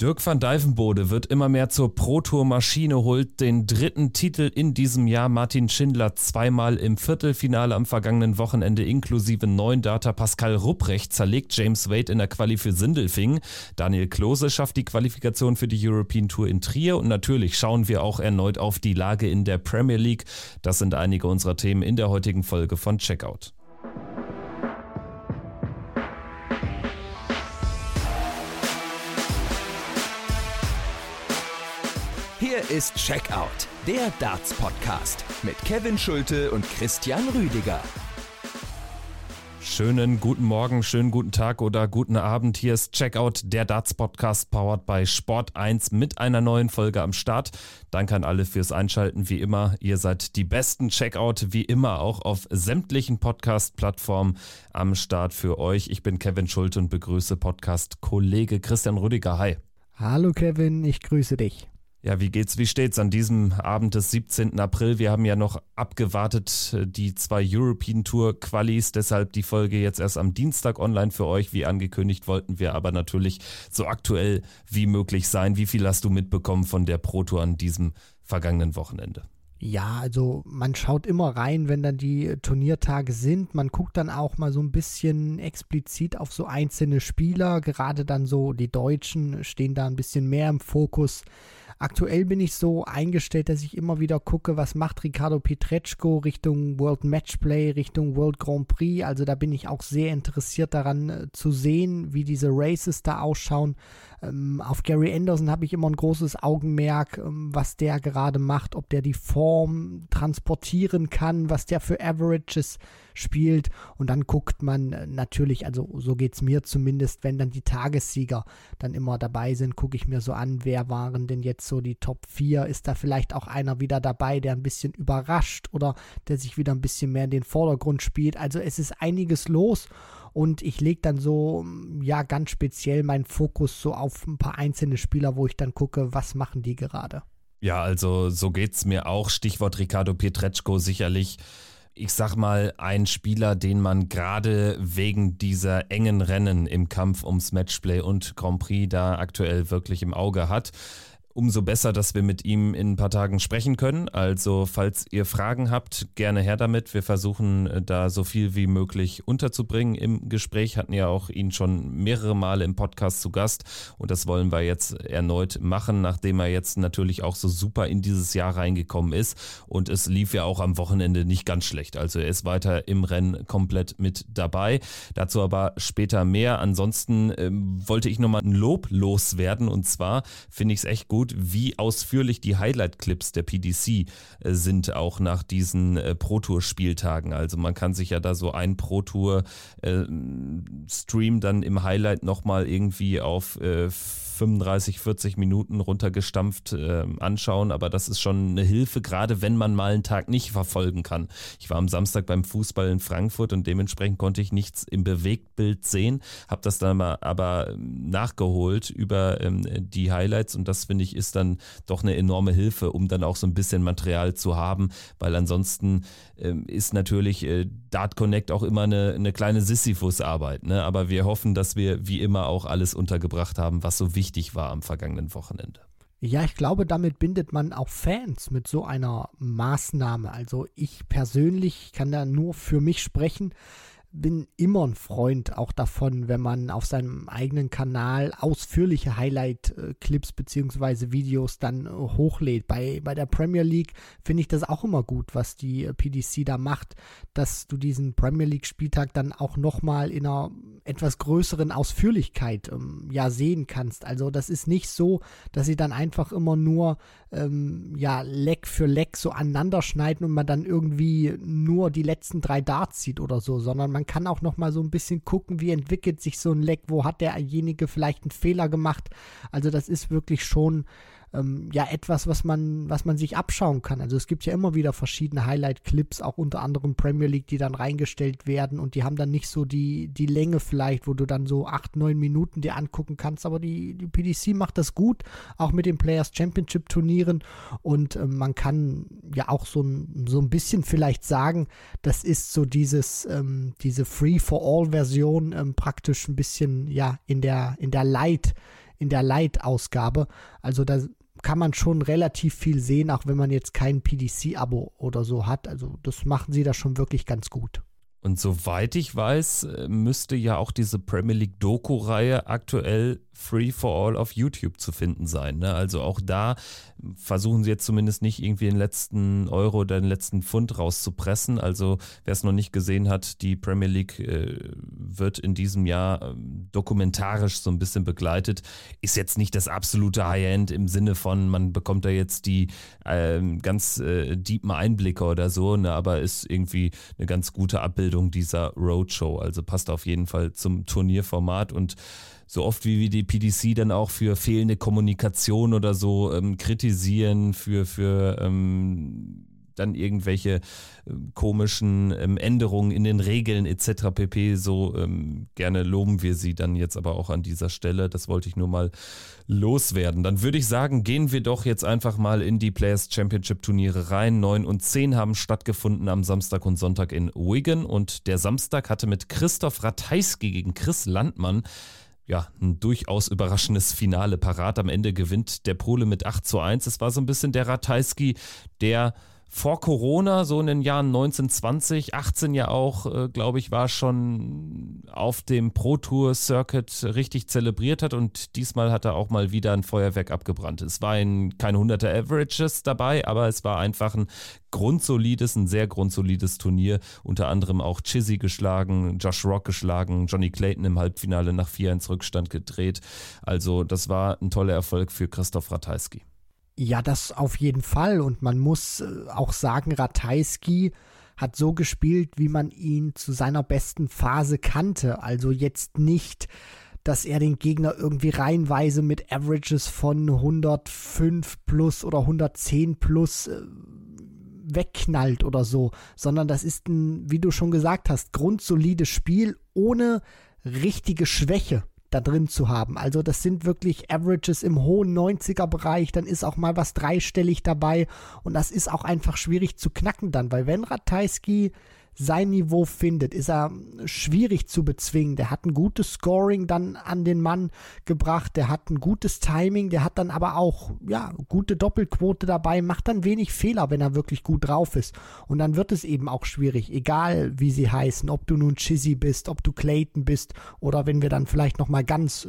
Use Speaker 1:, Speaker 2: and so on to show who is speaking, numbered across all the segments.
Speaker 1: Dirk van Dijvenbode wird immer mehr zur Pro-Tour-Maschine, holt den dritten Titel in diesem Jahr. Martin Schindler zweimal im Viertelfinale am vergangenen Wochenende inklusive neun Data. Pascal Rupprecht zerlegt James Wade in der Quali für Sindelfing. Daniel Klose schafft die Qualifikation für die European Tour in Trier. Und natürlich schauen wir auch erneut auf die Lage in der Premier League. Das sind einige unserer Themen in der heutigen Folge von Checkout.
Speaker 2: Hier ist Checkout, der Darts-Podcast mit Kevin Schulte und Christian Rüdiger.
Speaker 1: Schönen guten Morgen, schönen guten Tag oder guten Abend. Hier ist Checkout, der Darts-Podcast, powered by Sport 1 mit einer neuen Folge am Start. Danke an alle fürs Einschalten, wie immer. Ihr seid die besten Checkout, wie immer auch auf sämtlichen Podcast-Plattformen am Start für euch. Ich bin Kevin Schulte und begrüße Podcast-Kollege Christian Rüdiger. Hi.
Speaker 3: Hallo Kevin, ich grüße dich.
Speaker 1: Ja, wie geht's, wie steht's an diesem Abend des 17. April? Wir haben ja noch abgewartet äh, die zwei European Tour Qualis, deshalb die Folge jetzt erst am Dienstag online für euch. Wie angekündigt wollten wir aber natürlich so aktuell wie möglich sein. Wie viel hast du mitbekommen von der Pro Tour an diesem vergangenen Wochenende?
Speaker 3: Ja, also man schaut immer rein, wenn dann die Turniertage sind. Man guckt dann auch mal so ein bisschen explizit auf so einzelne Spieler. Gerade dann so die Deutschen stehen da ein bisschen mehr im Fokus. Aktuell bin ich so eingestellt, dass ich immer wieder gucke, was macht Ricardo Pietreczko Richtung World Matchplay, Richtung World Grand Prix. Also da bin ich auch sehr interessiert daran äh, zu sehen, wie diese Races da ausschauen. Ähm, auf Gary Anderson habe ich immer ein großes Augenmerk, ähm, was der gerade macht, ob der die Form transportieren kann, was der für Averages spielt. Und dann guckt man äh, natürlich, also so geht es mir zumindest, wenn dann die Tagessieger dann immer dabei sind, gucke ich mir so an, wer waren denn jetzt so die Top 4? Ist da vielleicht auch einer wieder dabei, der ein bisschen überrascht oder der sich wieder ein bisschen mehr in den Vordergrund spielt? Also es ist einiges los und ich lege dann so, ja, ganz speziell meinen Fokus so auf ein paar einzelne Spieler, wo ich dann gucke, was machen die gerade.
Speaker 1: Ja, also so geht es mir auch. Stichwort Ricardo Pietreczko sicherlich ich sag mal, ein Spieler, den man gerade wegen dieser engen Rennen im Kampf ums Matchplay und Grand Prix da aktuell wirklich im Auge hat umso besser, dass wir mit ihm in ein paar Tagen sprechen können. Also, falls ihr Fragen habt, gerne her damit. Wir versuchen äh, da so viel wie möglich unterzubringen im Gespräch. Hatten ja auch ihn schon mehrere Male im Podcast zu Gast und das wollen wir jetzt erneut machen, nachdem er jetzt natürlich auch so super in dieses Jahr reingekommen ist und es lief ja auch am Wochenende nicht ganz schlecht. Also, er ist weiter im Rennen komplett mit dabei. Dazu aber später mehr. Ansonsten ähm, wollte ich nochmal ein Lob loswerden und zwar finde ich es echt gut, gut, wie ausführlich die Highlight-Clips der PDC äh, sind, auch nach diesen äh, Pro Tour-Spieltagen. Also man kann sich ja da so ein Pro Tour-Stream äh, dann im Highlight nochmal irgendwie auf 35, 40 Minuten runtergestampft äh, anschauen, aber das ist schon eine Hilfe, gerade wenn man mal einen Tag nicht verfolgen kann. Ich war am Samstag beim Fußball in Frankfurt und dementsprechend konnte ich nichts im Bewegtbild sehen, habe das dann mal aber nachgeholt über ähm, die Highlights und das finde ich ist dann doch eine enorme Hilfe, um dann auch so ein bisschen Material zu haben, weil ansonsten ähm, ist natürlich äh, Dart Connect auch immer eine, eine kleine Sisyphus-Arbeit, ne? aber wir hoffen, dass wir wie immer auch alles untergebracht haben, was so wichtig wichtig war am vergangenen Wochenende.
Speaker 3: Ja, ich glaube, damit bindet man auch Fans mit so einer Maßnahme. Also ich persönlich kann da nur für mich sprechen bin immer ein Freund auch davon, wenn man auf seinem eigenen Kanal ausführliche Highlight-Clips bzw. Videos dann äh, hochlädt. Bei, bei der Premier League finde ich das auch immer gut, was die äh, PDC da macht, dass du diesen Premier League-Spieltag dann auch nochmal in einer etwas größeren Ausführlichkeit ähm, ja sehen kannst. Also das ist nicht so, dass sie dann einfach immer nur ähm, ja Leck für Leck so aneinander schneiden und man dann irgendwie nur die letzten drei Darts sieht oder so, sondern man man kann auch noch mal so ein bisschen gucken, wie entwickelt sich so ein Leck, wo hat derjenige vielleicht einen Fehler gemacht. Also das ist wirklich schon ähm, ja etwas, was man, was man sich abschauen kann. Also es gibt ja immer wieder verschiedene Highlight-Clips, auch unter anderem Premier League, die dann reingestellt werden und die haben dann nicht so die, die Länge vielleicht, wo du dann so acht, neun Minuten dir angucken kannst. Aber die, die PDC macht das gut, auch mit den Players Championship Turnieren und äh, man kann ja auch so ein, so ein bisschen vielleicht sagen, das ist so dieses, ähm, diese Free-for-All-Version ähm, praktisch ein bisschen ja in der, in der Light in der Light-Ausgabe. Also da kann man schon relativ viel sehen, auch wenn man jetzt kein PDC-Abo oder so hat. Also das machen sie da schon wirklich ganz gut.
Speaker 1: Und soweit ich weiß, äh, müsste ja auch diese Premier League Doku-Reihe aktuell Free for All auf YouTube zu finden sein. Ne? Also auch da versuchen sie jetzt zumindest nicht irgendwie den letzten Euro oder den letzten Pfund rauszupressen. Also wer es noch nicht gesehen hat, die Premier League äh, wird in diesem Jahr äh, dokumentarisch so ein bisschen begleitet. Ist jetzt nicht das absolute High-End im Sinne von, man bekommt da jetzt die äh, ganz äh, deepen Einblicke oder so, ne? aber ist irgendwie eine ganz gute Abbildung dieser Roadshow. Also passt auf jeden Fall zum Turnierformat und so oft wie wir die PDC dann auch für fehlende Kommunikation oder so ähm, kritisieren, für, für ähm, dann irgendwelche äh, komischen ähm, Änderungen in den Regeln etc. pp. So ähm, gerne loben wir sie dann jetzt aber auch an dieser Stelle. Das wollte ich nur mal loswerden. Dann würde ich sagen, gehen wir doch jetzt einfach mal in die Players Championship Turniere rein. 9 und 10 haben stattgefunden am Samstag und Sonntag in Wigan und der Samstag hatte mit Christoph Ratajski gegen Chris Landmann ja, ein durchaus überraschendes Finale parat. Am Ende gewinnt der Pole mit 8 zu 1. Es war so ein bisschen der Ratajski, der vor Corona, so in den Jahren 1920, 18 ja auch, äh, glaube ich, war schon auf dem Pro Tour Circuit richtig zelebriert hat und diesmal hat er auch mal wieder ein Feuerwerk abgebrannt. Es war ein, keine hunderte Averages dabei, aber es war einfach ein grundsolides, ein sehr grundsolides Turnier. Unter anderem auch Chizzy geschlagen, Josh Rock geschlagen, Johnny Clayton im Halbfinale nach 4 ins Rückstand gedreht. Also das war ein toller Erfolg für Christoph Ratajski.
Speaker 3: Ja, das auf jeden Fall. Und man muss äh, auch sagen, Ratajski hat so gespielt, wie man ihn zu seiner besten Phase kannte. Also jetzt nicht, dass er den Gegner irgendwie reihenweise mit Averages von 105 plus oder 110 plus äh, wegknallt oder so, sondern das ist ein, wie du schon gesagt hast, grundsolides Spiel ohne richtige Schwäche da drin zu haben. Also das sind wirklich Averages im hohen 90er Bereich, dann ist auch mal was dreistellig dabei und das ist auch einfach schwierig zu knacken dann, weil wenn Ratajski sein Niveau findet, ist er schwierig zu bezwingen. Der hat ein gutes Scoring dann an den Mann gebracht, der hat ein gutes Timing, der hat dann aber auch ja, gute Doppelquote dabei, macht dann wenig Fehler, wenn er wirklich gut drauf ist. Und dann wird es eben auch schwierig, egal wie sie heißen, ob du nun Chizzy bist, ob du Clayton bist oder wenn wir dann vielleicht noch mal ganz äh,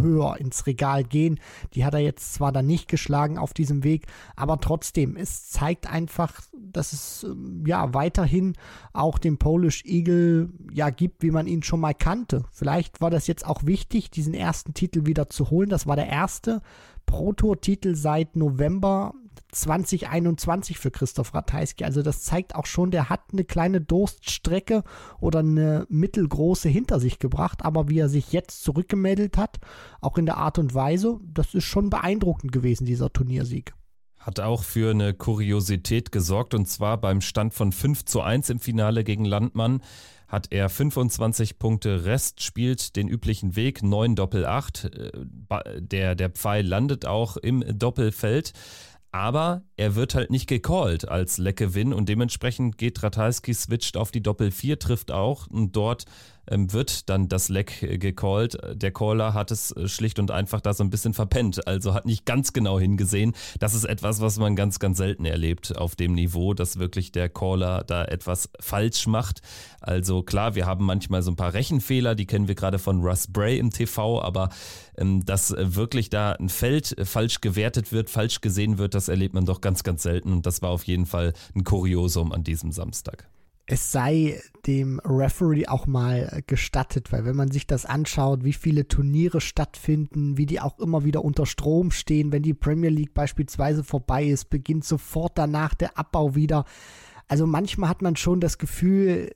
Speaker 3: höher ins Regal gehen. Die hat er jetzt zwar dann nicht geschlagen auf diesem Weg, aber trotzdem, es zeigt einfach, dass es ähm, ja weiterhin auch auch den Polish Eagle ja gibt, wie man ihn schon mal kannte. Vielleicht war das jetzt auch wichtig, diesen ersten Titel wieder zu holen. Das war der erste Pro-Tour-Titel seit November 2021 für Christoph Ratajski. Also das zeigt auch schon, der hat eine kleine Durststrecke oder eine mittelgroße hinter sich gebracht. Aber wie er sich jetzt zurückgemeldet hat, auch in der Art und Weise, das ist schon beeindruckend gewesen, dieser Turniersieg
Speaker 1: hat auch für eine Kuriosität gesorgt und zwar beim Stand von 5 zu 1 im Finale gegen Landmann hat er 25 Punkte Rest, spielt den üblichen Weg, 9 Doppel 8. Äh, der, der Pfeil landet auch im Doppelfeld. Aber er wird halt nicht gecallt als Leckgewinn und dementsprechend geht Ratajski switcht auf die Doppel 4, trifft auch und dort wird dann das Leck äh, gecallt. Der Caller hat es äh, schlicht und einfach da so ein bisschen verpennt, also hat nicht ganz genau hingesehen. Das ist etwas, was man ganz, ganz selten erlebt auf dem Niveau, dass wirklich der Caller da etwas falsch macht. Also klar, wir haben manchmal so ein paar Rechenfehler, die kennen wir gerade von Russ Bray im TV, aber ähm, dass wirklich da ein Feld falsch gewertet wird, falsch gesehen wird, das erlebt man doch ganz, ganz selten. Und das war auf jeden Fall ein Kuriosum an diesem Samstag
Speaker 3: es sei dem Referee auch mal gestattet, weil wenn man sich das anschaut, wie viele Turniere stattfinden, wie die auch immer wieder unter Strom stehen, wenn die Premier League beispielsweise vorbei ist, beginnt sofort danach der Abbau wieder. Also manchmal hat man schon das Gefühl,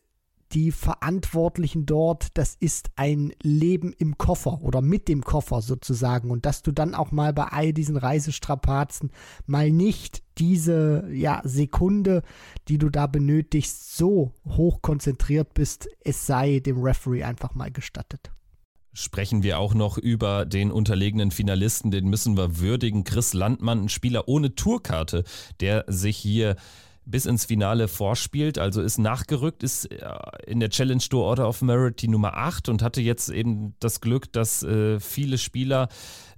Speaker 3: die Verantwortlichen dort, das ist ein Leben im Koffer oder mit dem Koffer sozusagen. Und dass du dann auch mal bei all diesen Reisestrapazen mal nicht diese ja, Sekunde, die du da benötigst, so hoch konzentriert bist, es sei dem Referee einfach mal gestattet
Speaker 1: sprechen wir auch noch über den unterlegenen Finalisten, den müssen wir würdigen. Chris Landmann, ein Spieler ohne Tourkarte, der sich hier bis ins Finale vorspielt, also ist nachgerückt, ist äh, in der Challenge Tour Order of Merit die Nummer 8 und hatte jetzt eben das Glück, dass äh, viele Spieler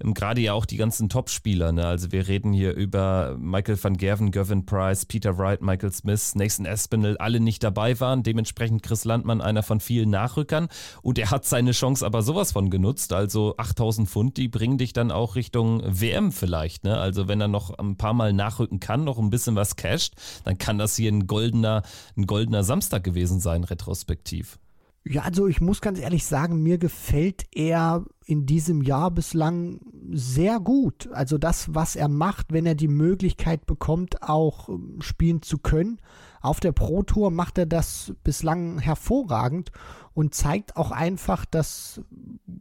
Speaker 1: ähm, gerade ja auch die ganzen Topspieler. Ne? Also wir reden hier über Michael van Gerven, Gervin Price, Peter Wright, Michael Smith, Nathan Espinel, alle nicht dabei waren. Dementsprechend Chris Landmann einer von vielen Nachrückern und er hat seine Chance aber sowas von genutzt. Also 8000 Pfund, die bringen dich dann auch Richtung WM vielleicht. Ne? Also wenn er noch ein paar Mal nachrücken kann, noch ein bisschen was casht, dann kann das hier ein goldener, ein goldener Samstag gewesen sein, retrospektiv.
Speaker 3: Ja, also ich muss ganz ehrlich sagen, mir gefällt er in diesem Jahr bislang sehr gut. Also das, was er macht, wenn er die Möglichkeit bekommt, auch ähm, spielen zu können. Auf der Pro Tour macht er das bislang hervorragend und zeigt auch einfach, dass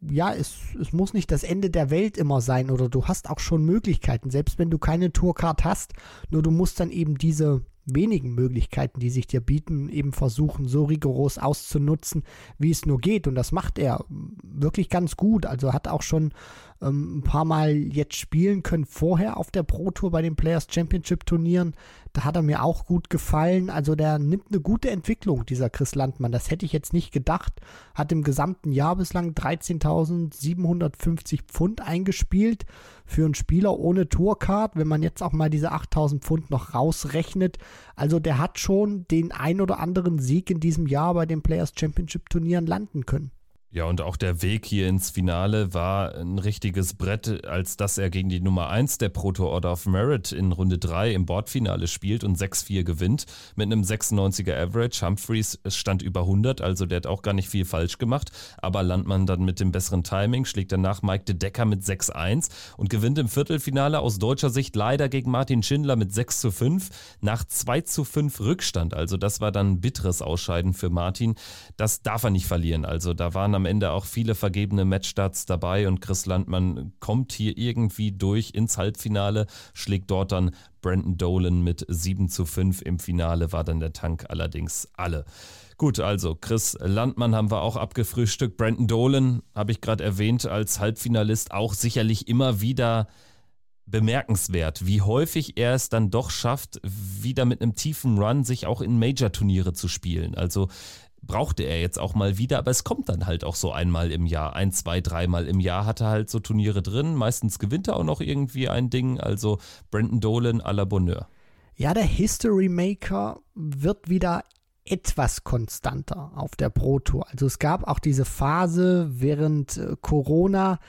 Speaker 3: ja, es, es muss nicht das Ende der Welt immer sein oder du hast auch schon Möglichkeiten, selbst wenn du keine Tourcard hast, nur du musst dann eben diese wenigen Möglichkeiten, die sich dir bieten, eben versuchen, so rigoros auszunutzen, wie es nur geht. Und das macht er wirklich ganz gut. Also hat auch schon ähm, ein paar Mal jetzt spielen können vorher auf der Pro Tour bei den Players Championship Turnieren. Da hat er mir auch gut gefallen. Also der nimmt eine gute Entwicklung, dieser Chris Landmann. Das hätte ich jetzt nicht gedacht. Hat im gesamten Jahr bislang 13.750 Pfund eingespielt für einen Spieler ohne Tourcard, wenn man jetzt auch mal diese 8.000 Pfund noch rausrechnet. Also der hat schon den ein oder anderen Sieg in diesem Jahr bei den Players Championship Turnieren landen können.
Speaker 1: Ja, und auch der Weg hier ins Finale war ein richtiges Brett, als dass er gegen die Nummer 1 der Proto Order of Merit in Runde 3 im Bordfinale spielt und 6-4 gewinnt mit einem 96er Average. Humphreys stand über 100, also der hat auch gar nicht viel falsch gemacht, aber Landmann dann mit dem besseren Timing schlägt danach Mike de Decker mit 6-1 und gewinnt im Viertelfinale aus deutscher Sicht leider gegen Martin Schindler mit 6 5 nach 2 5 Rückstand. Also das war dann ein bitteres Ausscheiden für Martin. Das darf er nicht verlieren. Also da waren am am Ende auch viele vergebene Matchstarts dabei und Chris Landmann kommt hier irgendwie durch ins Halbfinale, schlägt dort dann Brandon Dolan mit 7 zu 5. Im Finale war dann der Tank allerdings alle. Gut, also Chris Landmann haben wir auch abgefrühstückt. Brandon Dolan habe ich gerade erwähnt als Halbfinalist auch sicherlich immer wieder bemerkenswert, wie häufig er es dann doch schafft, wieder mit einem tiefen Run sich auch in Major-Turniere zu spielen. Also brauchte er jetzt auch mal wieder, aber es kommt dann halt auch so einmal im Jahr, ein, zwei, dreimal im Jahr hat er halt so Turniere drin. Meistens gewinnt er auch noch irgendwie ein Ding, also Brandon Dolan à la Bonheur.
Speaker 3: Ja, der History Maker wird wieder etwas konstanter auf der Pro Tour. Also es gab auch diese Phase während äh, Corona,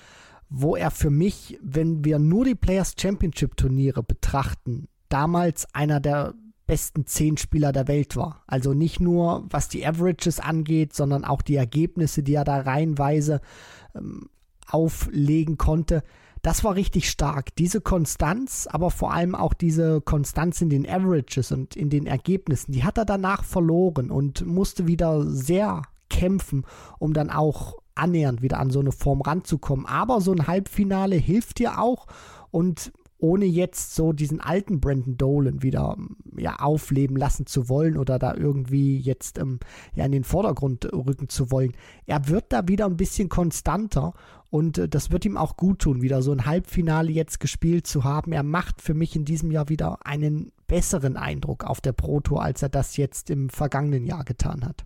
Speaker 3: wo er für mich, wenn wir nur die Players Championship Turniere betrachten, damals einer der besten zehn Spieler der Welt war. Also nicht nur was die Averages angeht, sondern auch die Ergebnisse, die er da reihenweise ähm, auflegen konnte. Das war richtig stark. Diese Konstanz, aber vor allem auch diese Konstanz in den Averages und in den Ergebnissen, die hat er danach verloren und musste wieder sehr kämpfen, um dann auch annähernd wieder an so eine Form ranzukommen. Aber so ein Halbfinale hilft dir auch und ohne jetzt so diesen alten Brandon Dolan wieder ja, aufleben lassen zu wollen oder da irgendwie jetzt ähm, ja, in den Vordergrund rücken zu wollen. Er wird da wieder ein bisschen konstanter und äh, das wird ihm auch gut tun, wieder so ein Halbfinale jetzt gespielt zu haben. Er macht für mich in diesem Jahr wieder einen besseren Eindruck auf der Pro Tour, als er das jetzt im vergangenen Jahr getan hat.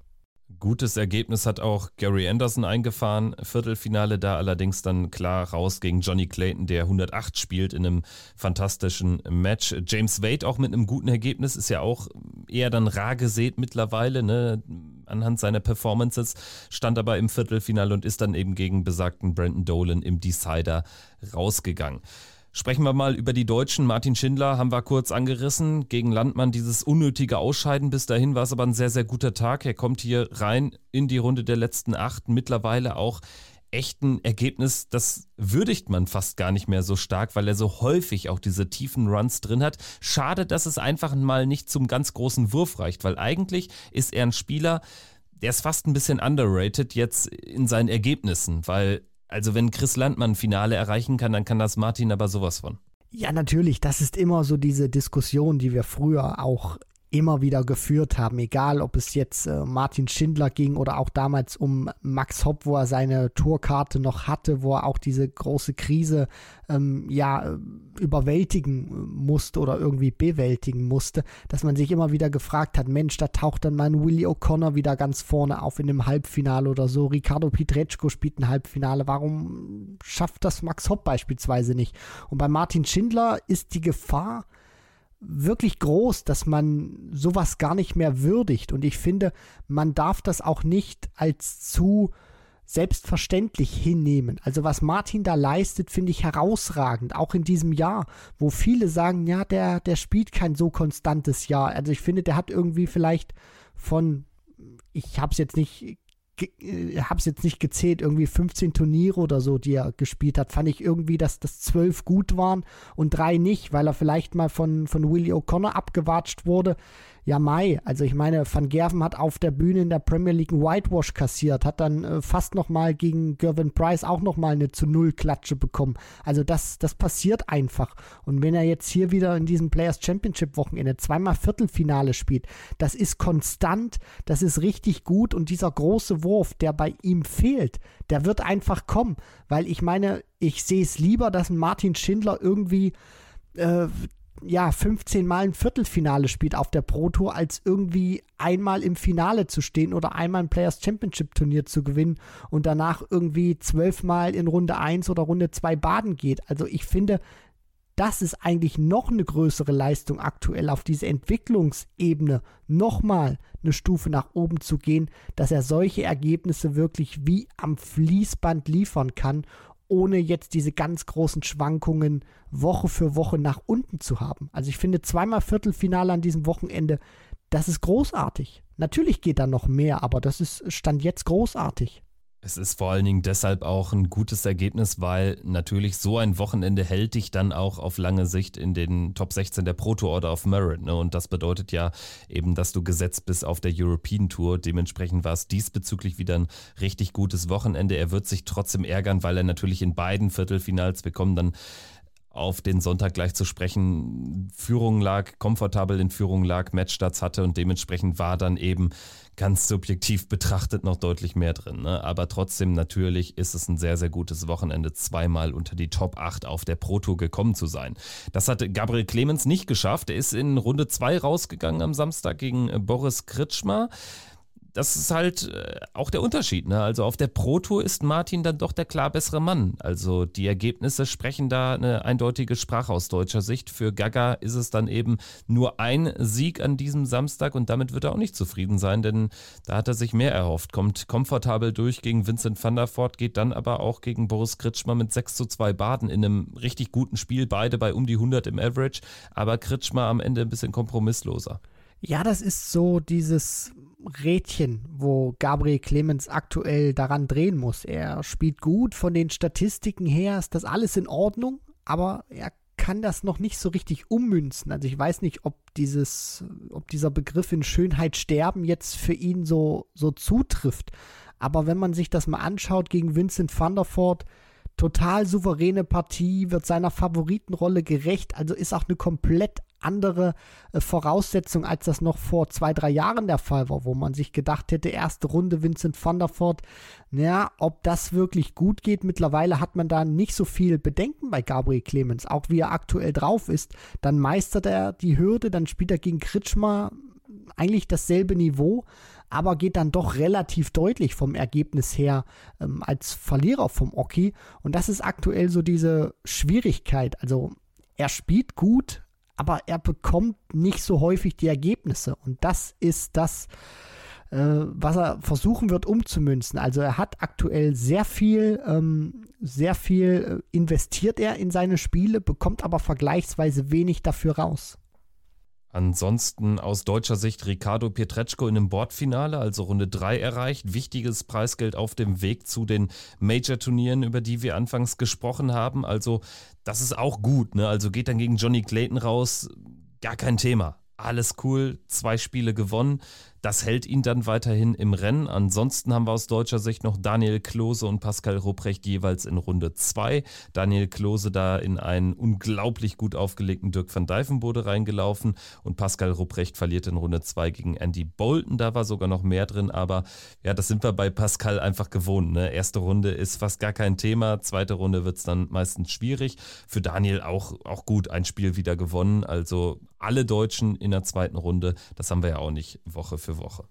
Speaker 1: Gutes Ergebnis hat auch Gary Anderson eingefahren. Viertelfinale da allerdings dann klar raus gegen Johnny Clayton, der 108 spielt in einem fantastischen Match. James Wade auch mit einem guten Ergebnis, ist ja auch eher dann rar gesät mittlerweile, ne? anhand seiner Performances, stand aber im Viertelfinale und ist dann eben gegen besagten Brandon Dolan im Decider rausgegangen. Sprechen wir mal über die Deutschen. Martin Schindler haben wir kurz angerissen. Gegen Landmann dieses unnötige Ausscheiden. Bis dahin war es aber ein sehr, sehr guter Tag. Er kommt hier rein in die Runde der letzten acht. Mittlerweile auch echt ein Ergebnis, das würdigt man fast gar nicht mehr so stark, weil er so häufig auch diese tiefen Runs drin hat. Schade, dass es einfach mal nicht zum ganz großen Wurf reicht, weil eigentlich ist er ein Spieler, der ist fast ein bisschen underrated jetzt in seinen Ergebnissen, weil also wenn Chris Landmann Finale erreichen kann, dann kann das Martin aber sowas von.
Speaker 3: Ja, natürlich. Das ist immer so diese Diskussion, die wir früher auch immer wieder geführt haben, egal ob es jetzt äh, Martin Schindler ging oder auch damals um Max Hopp, wo er seine Tourkarte noch hatte, wo er auch diese große Krise ähm, ja äh, überwältigen musste oder irgendwie bewältigen musste, dass man sich immer wieder gefragt hat, Mensch, da taucht dann mal ein Willie O'Connor wieder ganz vorne auf in einem Halbfinale oder so, Ricardo Pietreczko spielt ein Halbfinale, warum schafft das Max Hopp beispielsweise nicht? Und bei Martin Schindler ist die Gefahr, wirklich groß, dass man sowas gar nicht mehr würdigt. Und ich finde, man darf das auch nicht als zu selbstverständlich hinnehmen. Also was Martin da leistet, finde ich herausragend, auch in diesem Jahr, wo viele sagen, ja, der, der spielt kein so konstantes Jahr. Also ich finde, der hat irgendwie vielleicht von, ich habe es jetzt nicht habe es jetzt nicht gezählt, irgendwie 15 Turniere oder so, die er gespielt hat, fand ich irgendwie, dass das zwölf gut waren und drei nicht, weil er vielleicht mal von, von Willie O'Connor abgewatscht wurde ja, Mai. Also ich meine, Van Gerven hat auf der Bühne in der Premier League einen Whitewash kassiert, hat dann äh, fast nochmal gegen Gervin Price auch nochmal eine zu Null Klatsche bekommen. Also das, das passiert einfach. Und wenn er jetzt hier wieder in diesem Players Championship Wochenende zweimal Viertelfinale spielt, das ist konstant, das ist richtig gut und dieser große Wurf, der bei ihm fehlt, der wird einfach kommen. Weil ich meine, ich sehe es lieber, dass Martin Schindler irgendwie äh, ja, 15 Mal ein Viertelfinale spielt auf der Pro Tour, als irgendwie einmal im Finale zu stehen oder einmal ein Players Championship Turnier zu gewinnen und danach irgendwie zwölfmal in Runde 1 oder Runde 2 baden geht. Also ich finde, das ist eigentlich noch eine größere Leistung aktuell auf diese Entwicklungsebene nochmal eine Stufe nach oben zu gehen, dass er solche Ergebnisse wirklich wie am Fließband liefern kann ohne jetzt diese ganz großen Schwankungen Woche für Woche nach unten zu haben. Also ich finde zweimal Viertelfinale an diesem Wochenende, das ist großartig. Natürlich geht da noch mehr, aber das ist Stand jetzt großartig.
Speaker 1: Es ist vor allen Dingen deshalb auch ein gutes Ergebnis, weil natürlich so ein Wochenende hält dich dann auch auf lange Sicht in den Top 16 der Pro Tour Order of Merit. Ne? Und das bedeutet ja eben, dass du gesetzt bist auf der European Tour. Dementsprechend war es diesbezüglich wieder ein richtig gutes Wochenende. Er wird sich trotzdem ärgern, weil er natürlich in beiden Viertelfinals, wir kommen dann auf den Sonntag gleich zu sprechen, Führung lag, komfortabel in Führung lag, Matchstarts hatte und dementsprechend war dann eben ganz subjektiv betrachtet noch deutlich mehr drin. Ne? Aber trotzdem natürlich ist es ein sehr, sehr gutes Wochenende, zweimal unter die Top 8 auf der Pro Tour gekommen zu sein. Das hat Gabriel Clemens nicht geschafft. Er ist in Runde 2 rausgegangen am Samstag gegen Boris Kritschmer das ist halt äh, auch der Unterschied. Ne? Also auf der Pro Tour ist Martin dann doch der klar bessere Mann. Also die Ergebnisse sprechen da eine eindeutige Sprache aus deutscher Sicht. Für Gaga ist es dann eben nur ein Sieg an diesem Samstag und damit wird er auch nicht zufrieden sein, denn da hat er sich mehr erhofft. Kommt komfortabel durch gegen Vincent van der Voort, geht dann aber auch gegen Boris Kritschmer mit 6 zu 2 Baden in einem richtig guten Spiel. Beide bei um die 100 im Average, aber Kritschmer am Ende ein bisschen kompromissloser.
Speaker 3: Ja, das ist so dieses Rädchen, wo Gabriel Clemens aktuell daran drehen muss. Er spielt gut, von den Statistiken her ist das alles in Ordnung, aber er kann das noch nicht so richtig ummünzen. Also ich weiß nicht, ob dieses, ob dieser Begriff in Schönheit sterben jetzt für ihn so, so zutrifft. Aber wenn man sich das mal anschaut gegen Vincent van der Voort, total souveräne Partie, wird seiner Favoritenrolle gerecht, also ist auch eine komplett andere äh, Voraussetzung, als das noch vor zwei, drei Jahren der Fall war, wo man sich gedacht hätte, erste Runde Vincent van der Voort, naja, ob das wirklich gut geht. Mittlerweile hat man da nicht so viel Bedenken bei Gabriel Clemens, auch wie er aktuell drauf ist. Dann meistert er die Hürde, dann spielt er gegen Kritschmer eigentlich dasselbe Niveau, aber geht dann doch relativ deutlich vom Ergebnis her ähm, als Verlierer vom Oki. Und das ist aktuell so diese Schwierigkeit. Also er spielt gut, aber er bekommt nicht so häufig die Ergebnisse. Und das ist das, äh, was er versuchen wird umzumünzen. Also er hat aktuell sehr viel, ähm, sehr viel äh, investiert er in seine Spiele, bekommt aber vergleichsweise wenig dafür raus.
Speaker 1: Ansonsten aus deutscher Sicht Ricardo Pietreczko in einem Bordfinale, also Runde 3 erreicht. Wichtiges Preisgeld auf dem Weg zu den Major-Turnieren, über die wir anfangs gesprochen haben. Also das ist auch gut. Ne? Also geht dann gegen Johnny Clayton raus, gar kein Thema. Alles cool, zwei Spiele gewonnen. Das hält ihn dann weiterhin im Rennen. Ansonsten haben wir aus deutscher Sicht noch Daniel Klose und Pascal Rupprecht jeweils in Runde 2. Daniel Klose da in einen unglaublich gut aufgelegten Dirk van Dijvenbode reingelaufen und Pascal Rupprecht verliert in Runde 2 gegen Andy Bolton. Da war sogar noch mehr drin, aber ja, das sind wir bei Pascal einfach gewohnt. Ne? Erste Runde ist fast gar kein Thema, zweite Runde wird es dann meistens schwierig. Für Daniel auch, auch gut, ein Spiel wieder gewonnen. Also alle Deutschen in der zweiten Runde, das haben wir ja auch nicht Woche für Woche.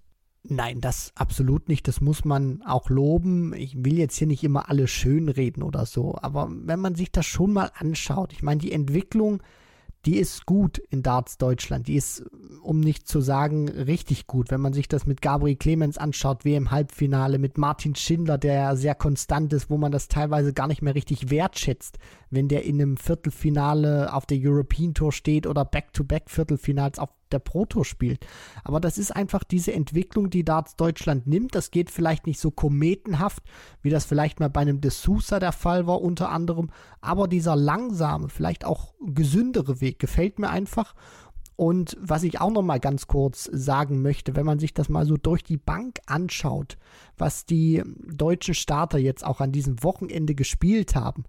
Speaker 3: Nein, das absolut nicht. Das muss man auch loben. Ich will jetzt hier nicht immer alle schönreden oder so, aber wenn man sich das schon mal anschaut, ich meine, die Entwicklung die ist gut in Darts Deutschland. Die ist, um nicht zu sagen, richtig gut. Wenn man sich das mit Gabriel Clemens anschaut, wie im Halbfinale, mit Martin Schindler, der sehr konstant ist, wo man das teilweise gar nicht mehr richtig wertschätzt, wenn der in einem Viertelfinale auf der European Tour steht oder Back-to-Back-Viertelfinals auf der Proto spielt. Aber das ist einfach diese Entwicklung, die Darts Deutschland nimmt. Das geht vielleicht nicht so kometenhaft, wie das vielleicht mal bei einem De Sousa der Fall war, unter anderem. Aber dieser langsame, vielleicht auch gesündere Weg gefällt mir einfach. Und was ich auch noch mal ganz kurz sagen möchte, wenn man sich das mal so durch die Bank anschaut, was die deutschen Starter jetzt auch an diesem Wochenende gespielt haben.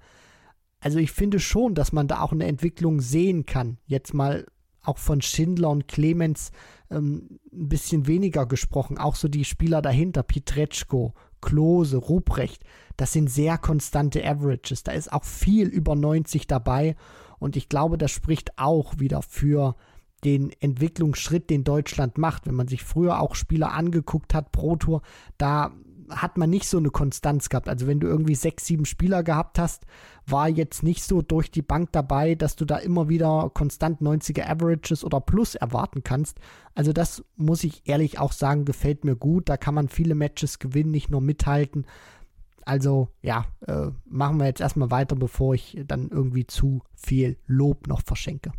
Speaker 3: Also ich finde schon, dass man da auch eine Entwicklung sehen kann. Jetzt mal auch von Schindler und Clemens ähm, ein bisschen weniger gesprochen. Auch so die Spieler dahinter, Pietreczko, Klose, Ruprecht, das sind sehr konstante Averages. Da ist auch viel über 90 dabei. Und ich glaube, das spricht auch wieder für den Entwicklungsschritt, den Deutschland macht. Wenn man sich früher auch Spieler angeguckt hat, Pro Tour, da hat man nicht so eine Konstanz gehabt. Also wenn du irgendwie sechs, sieben Spieler gehabt hast, war jetzt nicht so durch die Bank dabei, dass du da immer wieder konstant 90er Averages oder Plus erwarten kannst. Also das muss ich ehrlich auch sagen, gefällt mir gut. Da kann man viele Matches gewinnen, nicht nur mithalten. Also ja, äh, machen wir jetzt erstmal weiter, bevor ich dann irgendwie zu viel Lob noch verschenke.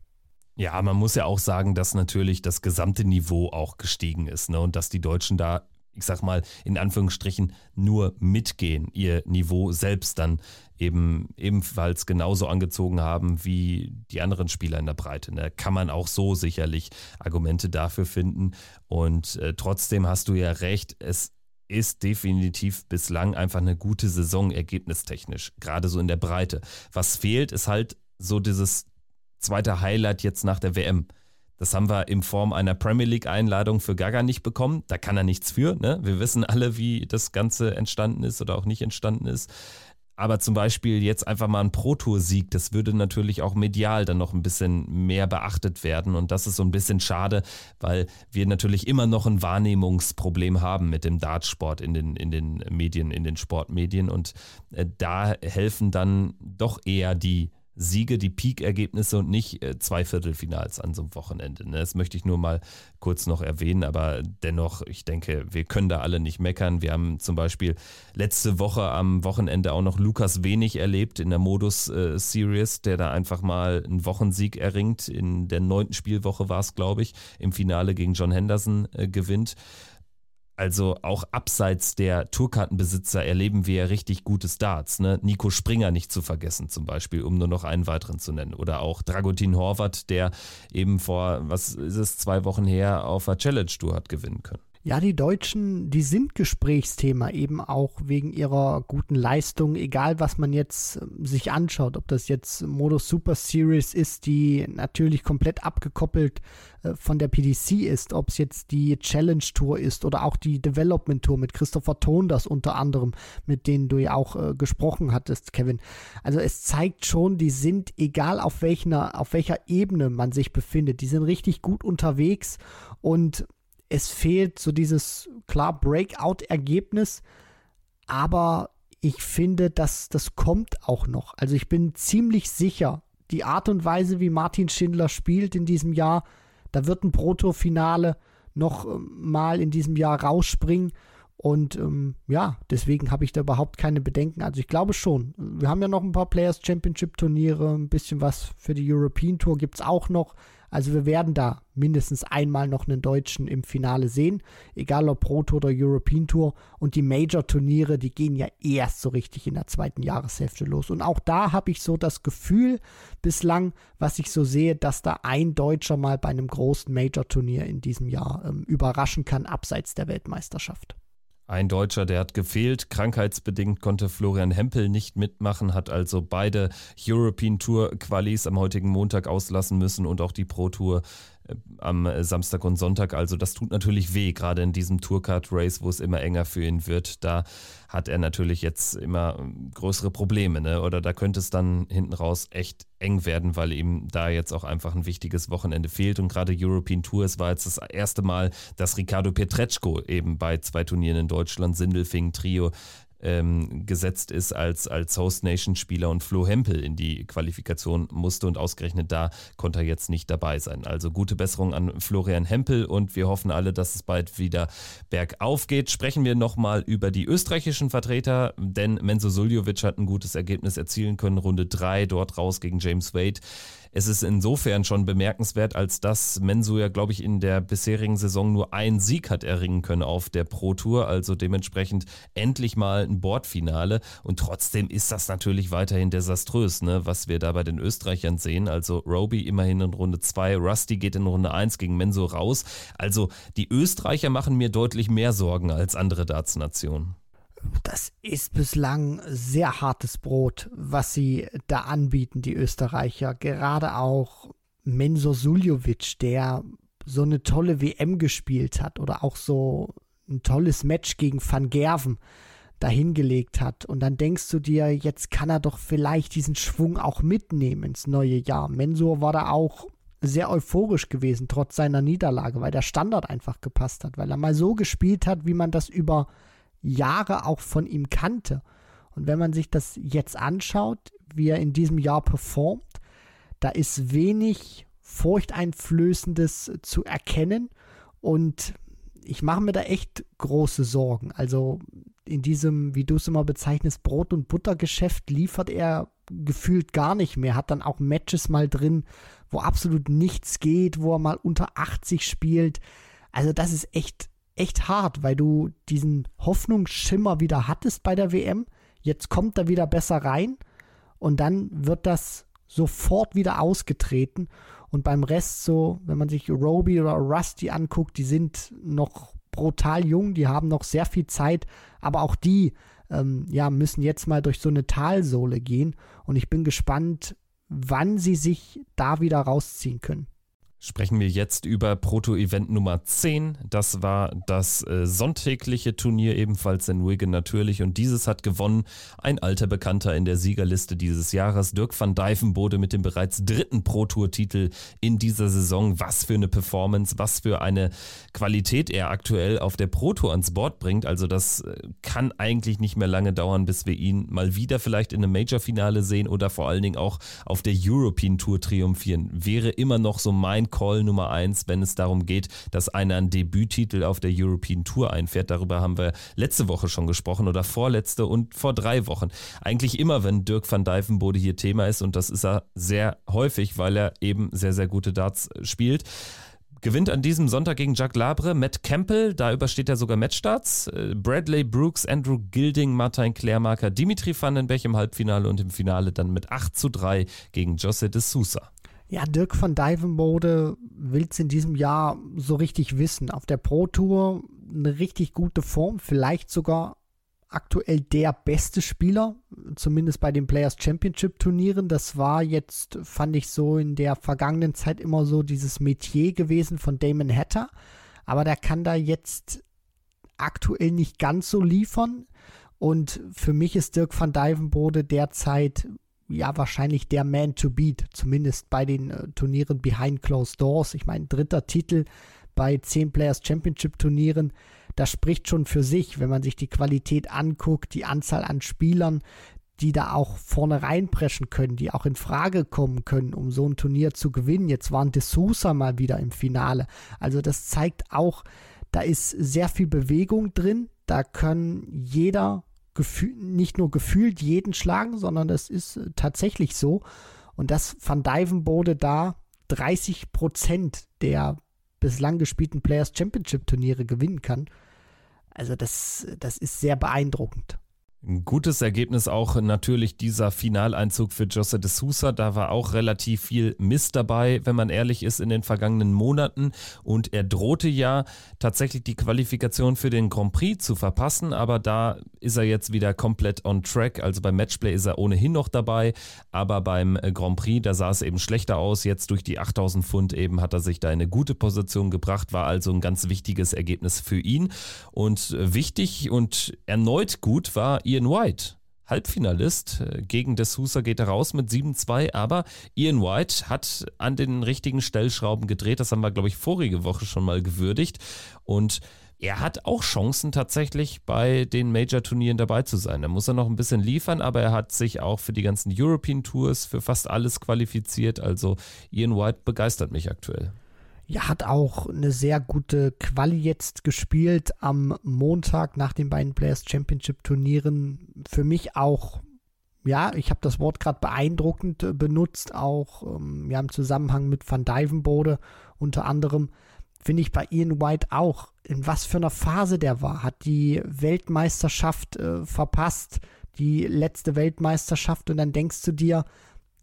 Speaker 1: Ja, man muss ja auch sagen, dass natürlich das gesamte Niveau auch gestiegen ist ne? und dass die Deutschen da ich sag mal, in Anführungsstrichen nur mitgehen, ihr Niveau selbst dann eben ebenfalls genauso angezogen haben wie die anderen Spieler in der Breite. Da ne? kann man auch so sicherlich Argumente dafür finden. Und äh, trotzdem hast du ja recht, es ist definitiv bislang einfach eine gute Saison ergebnistechnisch, gerade so in der Breite. Was fehlt, ist halt so dieses zweite Highlight jetzt nach der WM. Das haben wir in Form einer Premier League-Einladung für Gaga nicht bekommen. Da kann er nichts für. Ne? Wir wissen alle, wie das Ganze entstanden ist oder auch nicht entstanden ist. Aber zum Beispiel jetzt einfach mal ein Pro-Tour-Sieg, das würde natürlich auch medial dann noch ein bisschen mehr beachtet werden. Und das ist so ein bisschen schade, weil wir natürlich immer noch ein Wahrnehmungsproblem haben mit dem Dartsport in den, in den Medien, in den Sportmedien. Und äh, da helfen dann doch eher die Siege, die Peak-Ergebnisse und nicht äh, zwei Viertelfinals an so einem Wochenende. Ne? Das möchte ich nur mal kurz noch erwähnen, aber dennoch, ich denke, wir können da alle nicht meckern. Wir haben zum Beispiel letzte Woche am Wochenende auch noch Lukas Wenig erlebt in der Modus-Series, äh, der da einfach mal einen Wochensieg erringt. In der neunten Spielwoche war es, glaube ich, im Finale gegen John Henderson äh, gewinnt. Also auch abseits der Tourkartenbesitzer erleben wir ja richtig gute Starts. Ne? Nico Springer nicht zu vergessen zum Beispiel, um nur noch einen weiteren zu nennen. Oder auch Dragutin Horvath, der eben vor, was ist es, zwei Wochen her auf der Challenge Tour hat gewinnen können.
Speaker 3: Ja, die Deutschen, die sind Gesprächsthema, eben auch wegen ihrer guten Leistung, egal was man jetzt ähm, sich anschaut, ob das jetzt Modus Super Series ist, die natürlich komplett abgekoppelt äh, von der PDC ist, ob es jetzt die Challenge Tour ist oder auch die Development Tour mit Christopher Tonders unter anderem, mit denen du ja auch äh, gesprochen hattest, Kevin. Also es zeigt schon, die sind, egal auf welcher, auf welcher Ebene man sich befindet, die sind richtig gut unterwegs und es fehlt so dieses klar Breakout-Ergebnis, aber ich finde, dass das kommt auch noch. Also ich bin ziemlich sicher, die Art und Weise, wie Martin Schindler spielt in diesem Jahr, da wird ein Proto-Finale noch ähm, mal in diesem Jahr rausspringen Und ähm, ja, deswegen habe ich da überhaupt keine Bedenken. Also ich glaube schon. Wir haben ja noch ein paar Players Championship Turniere, ein bisschen was für die European Tour gibt es auch noch. Also wir werden da mindestens einmal noch einen Deutschen im Finale sehen, egal ob Pro Tour oder European Tour. Und die Major-Turniere, die gehen ja erst so richtig in der zweiten Jahreshälfte los. Und auch da habe ich so das Gefühl bislang, was ich so sehe, dass da ein Deutscher mal bei einem großen Major-Turnier in diesem Jahr ähm, überraschen kann, abseits der Weltmeisterschaft.
Speaker 1: Ein Deutscher, der hat gefehlt. Krankheitsbedingt konnte Florian Hempel nicht mitmachen, hat also beide European Tour Qualis am heutigen Montag auslassen müssen und auch die Pro Tour äh, am Samstag und Sonntag. Also das tut natürlich weh, gerade in diesem Tourcard Race, wo es immer enger für ihn wird. Da hat er natürlich jetzt immer ähm, größere Probleme, ne? Oder da könnte es dann hinten raus echt eng werden, weil ihm da jetzt auch einfach ein wichtiges Wochenende fehlt. Und gerade European Tour, es war jetzt das erste Mal, dass Ricardo Pietreczko eben bei zwei Turnieren in Deutschland, Sindelfing Trio, ähm, gesetzt ist als, als Host Nation Spieler und Flo Hempel in die Qualifikation musste und ausgerechnet da konnte er jetzt nicht dabei sein. Also gute Besserung an Florian Hempel und wir hoffen alle, dass es bald wieder bergauf geht. Sprechen wir nochmal über die österreichischen Vertreter, denn Menzo Suljovic hat ein gutes Ergebnis erzielen können, Runde 3 dort raus gegen James Wade. Es ist insofern schon bemerkenswert, als dass Mensu ja, glaube ich, in der bisherigen Saison nur einen Sieg hat erringen können auf der Pro Tour, also dementsprechend endlich mal ein Bordfinale. Und trotzdem ist das natürlich weiterhin desaströs, ne? was wir da bei den Österreichern sehen. Also Roby immerhin in Runde 2, Rusty geht in Runde 1 gegen Menso raus. Also die Österreicher machen mir deutlich mehr Sorgen als andere Dartsnationen
Speaker 3: das ist bislang sehr hartes Brot, was sie da anbieten, die Österreicher. Gerade auch Mensur Suljovic, der so eine tolle WM gespielt hat oder auch so ein tolles Match gegen Van Gerven dahingelegt hat. Und dann denkst du dir, jetzt kann er doch vielleicht diesen Schwung auch mitnehmen ins neue Jahr. Mensur war da auch sehr euphorisch gewesen, trotz seiner Niederlage, weil der Standard einfach gepasst hat, weil er mal so gespielt hat, wie man das über Jahre auch von ihm kannte. Und wenn man sich das jetzt anschaut, wie er in diesem Jahr performt, da ist wenig Furchteinflößendes zu erkennen und ich mache mir da echt große Sorgen. Also in diesem, wie du es immer bezeichnest, Brot- und Buttergeschäft liefert er gefühlt gar nicht mehr. Hat dann auch Matches mal drin, wo absolut nichts geht, wo er mal unter 80 spielt. Also das ist echt echt hart, weil du diesen Hoffnungsschimmer wieder hattest bei der WM. Jetzt kommt er wieder besser rein und dann wird das sofort wieder ausgetreten. Und beim Rest so, wenn man sich Roby oder Rusty anguckt, die sind noch brutal jung, die haben noch sehr viel Zeit, aber auch die ähm, ja, müssen jetzt mal durch so eine Talsohle gehen. Und ich bin gespannt, wann sie sich da wieder rausziehen können
Speaker 1: sprechen wir jetzt über Proto-Event Nummer 10. Das war das äh, sonntägliche Turnier, ebenfalls in Wigan natürlich. Und dieses hat gewonnen ein alter Bekannter in der Siegerliste dieses Jahres, Dirk van Dijvenbode mit dem bereits dritten Pro-Tour-Titel in dieser Saison. Was für eine Performance, was für eine Qualität er aktuell auf der Pro-Tour ans Board bringt. Also das äh, kann eigentlich nicht mehr lange dauern, bis wir ihn mal wieder vielleicht in einem Major-Finale sehen oder vor allen Dingen auch auf der European Tour triumphieren. Wäre immer noch so mein Call Nummer eins, wenn es darum geht, dass einer einen Debüttitel auf der European Tour einfährt. Darüber haben wir letzte Woche schon gesprochen oder vorletzte und vor drei Wochen. Eigentlich immer, wenn Dirk van Dijvenbode hier Thema ist und das ist er sehr häufig, weil er eben sehr, sehr gute Darts spielt gewinnt an diesem Sonntag gegen Jack Labre, Matt Campbell, da übersteht er sogar Matchstarts, äh, Bradley Brooks, Andrew Gilding, Martin Klärmarker, Dimitri Vandenberg im Halbfinale und im Finale dann mit 8 zu 3 gegen Josse de Sousa.
Speaker 3: Ja, Dirk van Dijvenbode will es in diesem Jahr so richtig wissen. Auf der Pro Tour eine richtig gute Form, vielleicht sogar aktuell der beste Spieler, zumindest bei den Players Championship Turnieren. Das war jetzt, fand ich so in der vergangenen Zeit immer so dieses Metier gewesen von Damon Hatter. Aber der kann da jetzt aktuell nicht ganz so liefern. Und für mich ist Dirk van Dijvenbode derzeit ja wahrscheinlich der Man to beat, zumindest bei den äh, Turnieren behind closed doors. Ich meine, dritter Titel bei 10 Players Championship Turnieren, das spricht schon für sich, wenn man sich die Qualität anguckt, die Anzahl an Spielern, die da auch vorne reinpreschen können, die auch in Frage kommen können, um so ein Turnier zu gewinnen. Jetzt waren De Sousa mal wieder im Finale. Also das zeigt auch, da ist sehr viel Bewegung drin. da können jeder nicht nur gefühlt jeden schlagen, sondern das ist äh, tatsächlich so. Und dass Van Dijvenbode da 30 Prozent der bislang gespielten Players Championship Turniere gewinnen kann, also das, das ist sehr beeindruckend.
Speaker 1: Ein gutes Ergebnis auch natürlich dieser Finaleinzug für Jose de Sousa. Da war auch relativ viel Mist dabei, wenn man ehrlich ist, in den vergangenen Monaten. Und er drohte ja tatsächlich die Qualifikation für den Grand Prix zu verpassen, aber da ist er jetzt wieder komplett on track. Also beim Matchplay ist er ohnehin noch dabei, aber beim Grand Prix, da sah es eben schlechter aus. Jetzt durch die 8000 Pfund eben hat er sich da in eine gute Position gebracht, war also ein ganz wichtiges Ergebnis für ihn. Und wichtig und erneut gut war Ian White. Halbfinalist. Äh, gegen De Sousa geht er raus mit 7-2, aber Ian White hat an den richtigen Stellschrauben gedreht. Das haben wir, glaube ich, vorige Woche schon mal gewürdigt. Und er hat auch Chancen tatsächlich bei den Major-Turnieren dabei zu sein. Da muss er noch ein bisschen liefern, aber er hat sich auch für die ganzen European Tours, für fast alles qualifiziert. Also Ian White begeistert mich aktuell
Speaker 3: ja, hat auch eine sehr gute Quali jetzt gespielt am Montag nach den beiden Players Championship Turnieren. Für mich auch, ja, ich habe das Wort gerade beeindruckend äh, benutzt, auch ähm, ja, im Zusammenhang mit Van Dijvenbode unter anderem. Finde ich bei Ian White auch, in was für einer Phase der war. Hat die Weltmeisterschaft äh, verpasst, die letzte Weltmeisterschaft, und dann denkst du dir,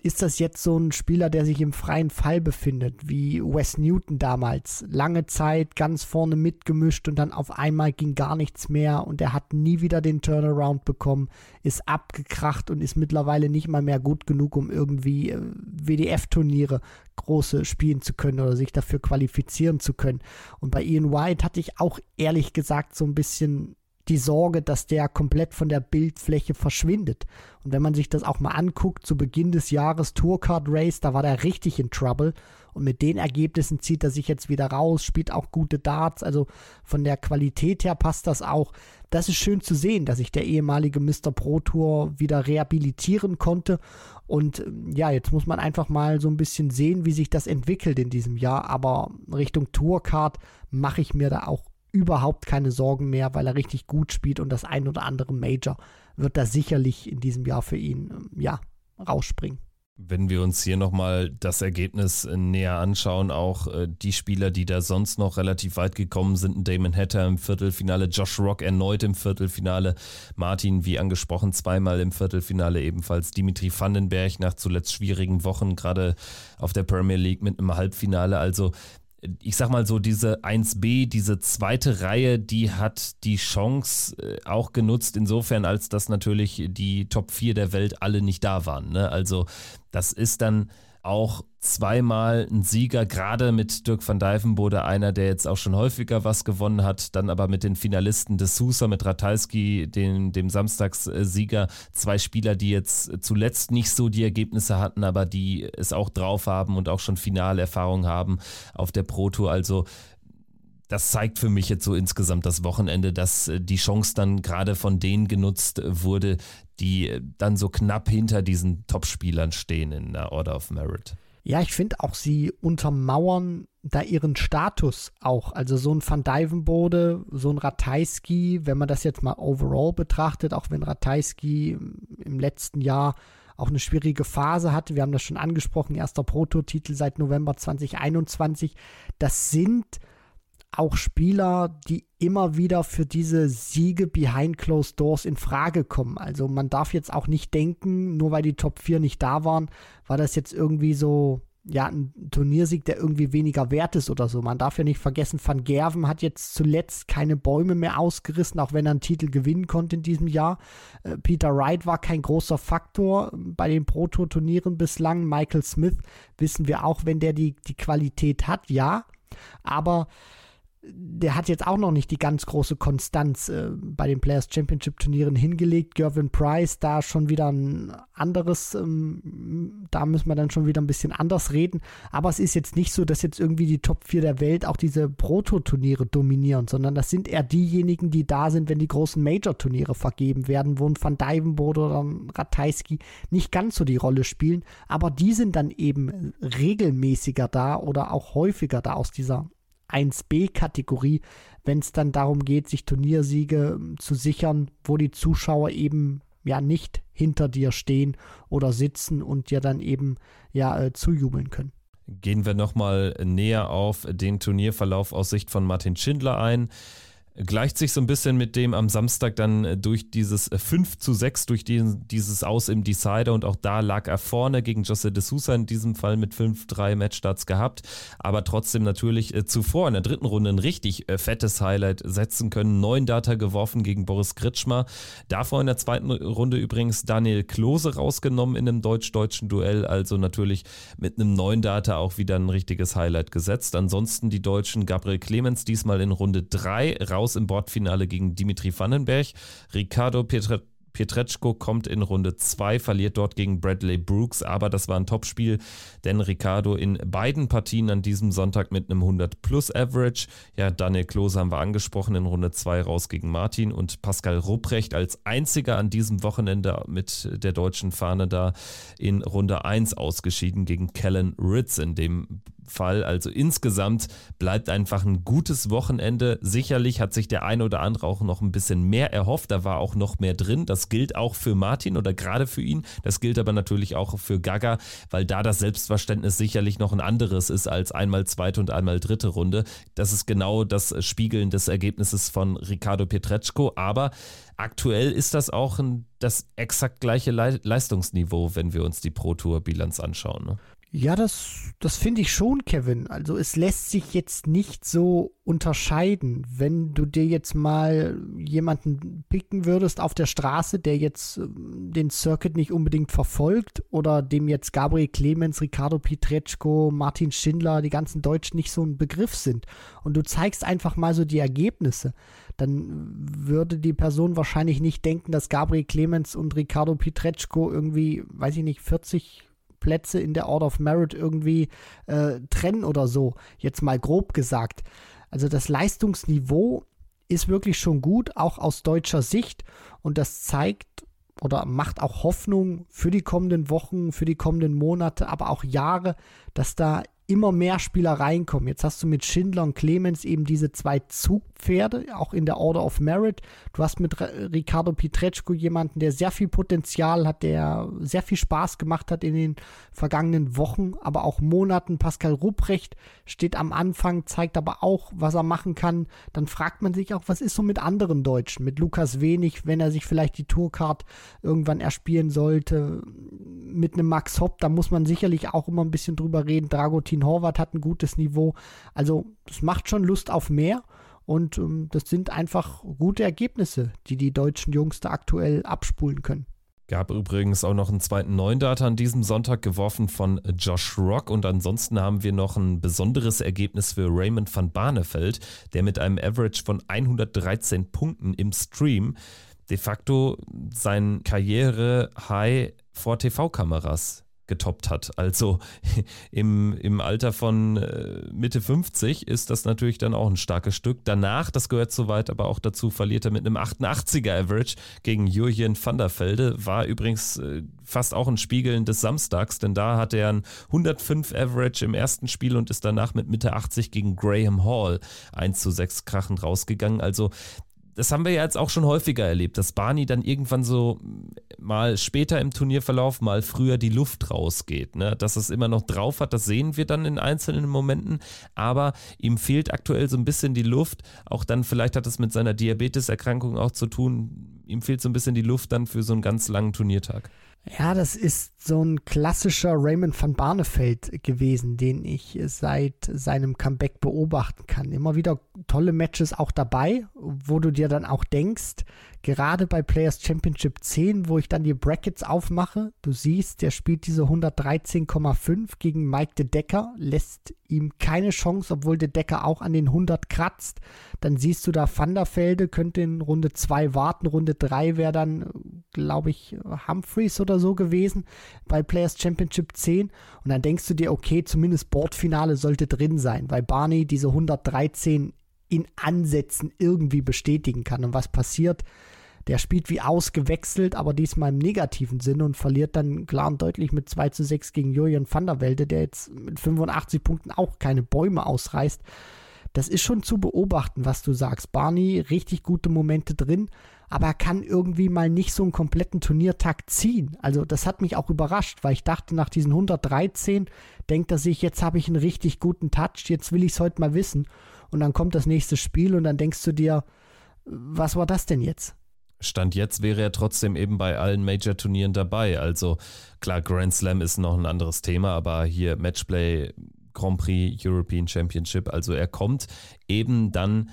Speaker 3: ist das jetzt so ein Spieler, der sich im freien Fall befindet, wie Wes Newton damals. Lange Zeit ganz vorne mitgemischt und dann auf einmal ging gar nichts mehr und er hat nie wieder den Turnaround bekommen, ist abgekracht und ist mittlerweile nicht mal mehr gut genug, um irgendwie äh, WDF-Turniere große spielen zu können oder sich dafür qualifizieren zu können. Und bei Ian White hatte ich auch ehrlich gesagt so ein bisschen die Sorge, dass der komplett von der Bildfläche verschwindet. Und wenn man sich das auch mal anguckt, zu Beginn des Jahres Tourcard Race, da war der richtig in Trouble. Und mit den Ergebnissen zieht er sich jetzt wieder raus, spielt auch gute Darts. Also von der Qualität her passt das auch. Das ist schön zu sehen, dass sich der ehemalige Mr. Pro Tour wieder rehabilitieren konnte. Und ja, jetzt muss man einfach mal so ein bisschen sehen, wie sich das entwickelt in diesem Jahr. Aber Richtung Tourcard mache ich mir da auch überhaupt keine Sorgen mehr, weil er richtig gut spielt und das ein oder andere Major wird da sicherlich in diesem Jahr für ihn ähm, ja rausspringen.
Speaker 1: Wenn wir uns hier nochmal das Ergebnis äh, näher anschauen, auch äh, die Spieler, die da sonst noch relativ weit gekommen sind, Damon Hatter im Viertelfinale, Josh Rock erneut im Viertelfinale, Martin, wie angesprochen, zweimal im Viertelfinale ebenfalls, Dimitri Vandenberg nach zuletzt schwierigen Wochen, gerade auf der Premier League mit einem Halbfinale. Also ich sag mal so, diese 1b, diese zweite Reihe, die hat die Chance äh, auch genutzt, insofern, als dass natürlich die Top 4 der Welt alle nicht da waren. Ne? Also, das ist dann auch zweimal ein Sieger, gerade mit Dirk van Dijvenbode, einer, der jetzt auch schon häufiger was gewonnen hat, dann aber mit den Finalisten des Sousa, mit Ratajski, dem, dem Samstagssieger, zwei Spieler, die jetzt zuletzt nicht so die Ergebnisse hatten, aber die es auch drauf haben und auch schon Finalerfahrung haben auf der Pro Tour. Also das zeigt für mich jetzt so insgesamt das Wochenende, dass äh, die Chance dann gerade von denen genutzt wurde, die äh, dann so knapp hinter diesen Top-Spielern stehen in der Order of Merit.
Speaker 3: Ja, ich finde auch, sie untermauern da ihren Status auch. Also so ein Van Dijvenbode, so ein Ratajski, wenn man das jetzt mal overall betrachtet, auch wenn Ratajski im letzten Jahr auch eine schwierige Phase hatte, wir haben das schon angesprochen, erster Prototitel seit November 2021, das sind auch Spieler, die immer wieder für diese Siege behind closed doors in Frage kommen. Also man darf jetzt auch nicht denken, nur weil die Top 4 nicht da waren, war das jetzt irgendwie so ja, ein Turniersieg, der irgendwie weniger wert ist oder so. Man darf ja nicht vergessen, Van Gerven hat jetzt zuletzt keine Bäume mehr ausgerissen, auch wenn er einen Titel gewinnen konnte in diesem Jahr. Äh, Peter Wright war kein großer Faktor bei den Pro-Tour-Turnieren bislang. Michael Smith wissen wir auch, wenn der die, die Qualität hat, ja. Aber der hat jetzt auch noch nicht die ganz große Konstanz äh, bei den Players Championship Turnieren hingelegt. Gervin Price, da schon wieder ein anderes, ähm, da müssen wir dann schon wieder ein bisschen anders reden. Aber es ist jetzt nicht so, dass jetzt irgendwie die Top 4 der Welt auch diese Proto-Turniere dominieren, sondern das sind eher diejenigen, die da sind, wenn die großen Major-Turniere vergeben werden, wo ein Van Dijvenbode oder ein Ratajski nicht ganz so die Rolle spielen. Aber die sind dann eben regelmäßiger da oder auch häufiger da aus dieser 1B-Kategorie, wenn es dann darum geht, sich Turniersiege ähm, zu sichern, wo die Zuschauer eben ja nicht hinter dir stehen oder sitzen und dir dann eben ja äh, zujubeln können.
Speaker 1: Gehen wir nochmal näher auf den Turnierverlauf aus Sicht von Martin Schindler ein gleicht sich so ein bisschen mit dem am Samstag dann äh, durch dieses 5 äh, zu 6, durch den, dieses Aus im Decider und auch da lag er vorne gegen Jose de Sousa in diesem Fall mit 5-3 Matchstarts gehabt, aber trotzdem natürlich äh, zuvor in der dritten Runde ein richtig fettes Highlight setzen können. Neun Data geworfen gegen Boris Kritschmer. Davor in der zweiten Runde übrigens Daniel Klose rausgenommen in einem deutsch-deutschen Duell, also natürlich mit einem neuen Data auch wieder ein richtiges Highlight gesetzt. Ansonsten die Deutschen Gabriel Clemens diesmal in Runde 3 raus raus im Bordfinale gegen Dimitri Vandenberg. Ricardo Pietre Pietreczko kommt in Runde 2, verliert dort gegen Bradley Brooks, aber das war ein Topspiel, denn Ricardo in beiden Partien an diesem Sonntag mit einem 100 plus Average. Ja, Daniel Klose haben wir angesprochen, in Runde 2 raus gegen Martin und Pascal Rupprecht als einziger an diesem Wochenende mit der deutschen Fahne da in Runde 1 ausgeschieden gegen Kellen Ritz in dem Fall. Also insgesamt bleibt einfach ein gutes Wochenende. Sicherlich hat sich der eine oder andere auch noch ein bisschen mehr erhofft. Da war auch noch mehr drin. Das gilt auch für Martin oder gerade für ihn. Das gilt aber natürlich auch für Gaga, weil da das Selbstverständnis sicherlich noch ein anderes ist als einmal zweite und einmal dritte Runde. Das ist genau das Spiegeln des Ergebnisses von Ricardo Pietreczko. Aber aktuell ist das auch ein, das exakt gleiche Leistungsniveau, wenn wir uns die Pro Tour Bilanz anschauen. Ne?
Speaker 3: Ja, das, das finde ich schon, Kevin. Also es lässt sich jetzt nicht so unterscheiden. Wenn du dir jetzt mal jemanden picken würdest auf der Straße, der jetzt ähm, den Circuit nicht unbedingt verfolgt oder dem jetzt Gabriel Clemens, Ricardo Pietreczko, Martin Schindler, die ganzen Deutschen nicht so ein Begriff sind und du zeigst einfach mal so die Ergebnisse, dann würde die Person wahrscheinlich nicht denken, dass Gabriel Clemens und Ricardo Pietreczko irgendwie, weiß ich nicht, 40 Plätze in der Order of Merit irgendwie äh, trennen oder so. Jetzt mal grob gesagt. Also das Leistungsniveau ist wirklich schon gut, auch aus deutscher Sicht. Und das zeigt oder macht auch Hoffnung für die kommenden Wochen, für die kommenden Monate, aber auch Jahre, dass da immer mehr Spieler reinkommen. Jetzt hast du mit Schindler und Clemens eben diese zwei Zugpferde, auch in der Order of Merit. Du hast mit Ricardo Pietreczko jemanden, der sehr viel Potenzial hat, der sehr viel Spaß gemacht hat in den vergangenen Wochen, aber auch Monaten. Pascal Rupprecht steht am Anfang, zeigt aber auch, was er machen kann. Dann fragt man sich auch, was ist so mit anderen Deutschen? Mit Lukas Wenig, wenn er sich vielleicht die Tourcard irgendwann erspielen sollte. Mit einem Max Hopp, da muss man sicherlich auch immer ein bisschen drüber reden. Dragutin Martin Horvath hat ein gutes Niveau. Also es macht schon Lust auf mehr. Und ähm, das sind einfach gute Ergebnisse, die die deutschen Jungs da aktuell abspulen können.
Speaker 1: Gab übrigens auch noch einen zweiten neuen Data an diesem Sonntag geworfen von Josh Rock und ansonsten haben wir noch ein besonderes Ergebnis für Raymond van Barneveld, der mit einem Average von 113 Punkten im Stream de facto sein Karriere-High vor TV-Kameras getoppt hat. Also im, im Alter von äh, Mitte 50 ist das natürlich dann auch ein starkes Stück. Danach, das gehört soweit, aber auch dazu, verliert er mit einem 88er Average gegen Jurjen van der Velde. War übrigens äh, fast auch ein Spiegeln des Samstags, denn da hat er ein 105 Average im ersten Spiel und ist danach mit Mitte 80 gegen Graham Hall 1 zu 6 krachend rausgegangen. Also das haben wir ja jetzt auch schon häufiger erlebt, dass Barney dann irgendwann so mal später im Turnierverlauf, mal früher die Luft rausgeht. Ne? Dass es immer noch drauf hat, das sehen wir dann in einzelnen Momenten, aber ihm fehlt aktuell so ein bisschen die Luft. Auch dann, vielleicht hat es mit seiner Diabeteserkrankung auch zu tun, ihm fehlt so ein bisschen die Luft dann für so einen ganz langen Turniertag.
Speaker 3: Ja, das ist so ein klassischer Raymond van Barneveld gewesen, den ich seit seinem Comeback beobachten kann. Immer wieder tolle Matches auch dabei, wo du dir dann auch denkst, gerade bei Players Championship 10, wo ich dann die Brackets aufmache, du siehst, der spielt diese 113,5 gegen Mike de Decker, lässt ihm keine Chance, obwohl de Decker auch an den 100 kratzt. Dann siehst du da Vanderfelde, könnte in Runde 2 warten. Runde 3 wäre dann, glaube ich, Humphreys oder so gewesen bei Players Championship 10. Und dann denkst du dir, okay, zumindest Bordfinale sollte drin sein, weil Barney diese 113 in Ansätzen irgendwie bestätigen kann. Und was passiert? Der spielt wie ausgewechselt, aber diesmal im negativen Sinne und verliert dann klar und deutlich mit 2 zu 6 gegen Julian van der Welde, der jetzt mit 85 Punkten auch keine Bäume ausreißt. das ist schon zu beobachten, was du sagst. Barney, richtig gute Momente drin, aber er kann irgendwie mal nicht so einen kompletten Turniertag ziehen. Also das hat mich auch überrascht, weil ich dachte, nach diesen 113 denkt er sich, jetzt habe ich einen richtig guten Touch, jetzt will ich es heute mal wissen. Und dann kommt das nächste Spiel und dann denkst du dir, was war das denn jetzt?
Speaker 1: Stand jetzt wäre er trotzdem eben bei allen Major-Turnieren dabei. Also klar, Grand Slam ist noch ein anderes Thema, aber hier Matchplay, Grand Prix, European Championship, also er kommt eben dann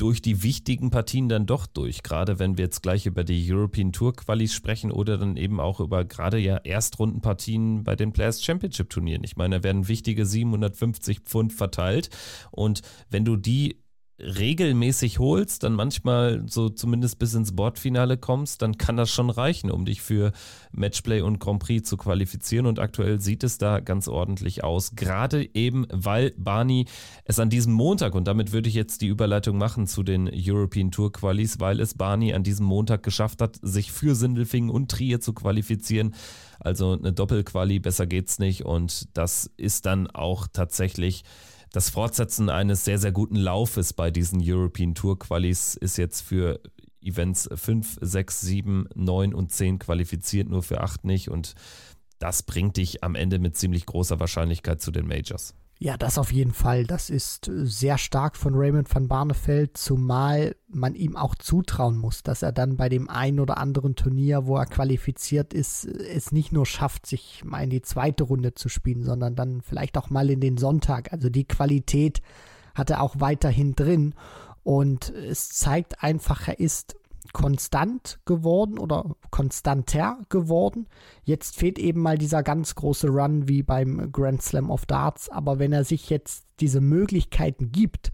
Speaker 1: durch die wichtigen Partien dann doch durch. Gerade wenn wir jetzt gleich über die European Tour Qualis sprechen oder dann eben auch über gerade ja Erstrundenpartien bei den Players Championship Turnieren. Ich meine, da werden wichtige 750 Pfund verteilt und wenn du die regelmäßig holst, dann manchmal so zumindest bis ins Bordfinale kommst, dann kann das schon reichen, um dich für Matchplay und Grand Prix zu qualifizieren. Und aktuell sieht es da ganz ordentlich aus. Gerade eben, weil Barney es an diesem Montag, und damit würde ich jetzt die Überleitung machen zu den European Tour Qualis, weil es Barney an diesem Montag geschafft hat, sich für Sindelfingen und Trier zu qualifizieren. Also eine Doppelquali, besser geht's nicht. Und das ist dann auch tatsächlich das Fortsetzen eines sehr, sehr guten Laufes bei diesen European Tour Qualis ist jetzt für Events 5, 6, 7, 9 und 10 qualifiziert, nur für 8 nicht. Und das bringt dich am Ende mit ziemlich großer Wahrscheinlichkeit zu den Majors.
Speaker 3: Ja, das auf jeden Fall. Das ist äh, sehr stark von Raymond van Barneveld, zumal man ihm auch zutrauen muss, dass er dann bei dem einen oder anderen Turnier, wo er qualifiziert ist, äh, es nicht nur schafft, sich mal in die zweite Runde zu spielen, sondern dann vielleicht auch mal in den Sonntag. Also die Qualität hat er auch weiterhin drin. Und es zeigt einfach, er ist konstant geworden oder konstanter geworden. Jetzt fehlt eben mal dieser ganz große Run wie beim Grand Slam of Darts. Aber wenn er sich jetzt diese Möglichkeiten gibt,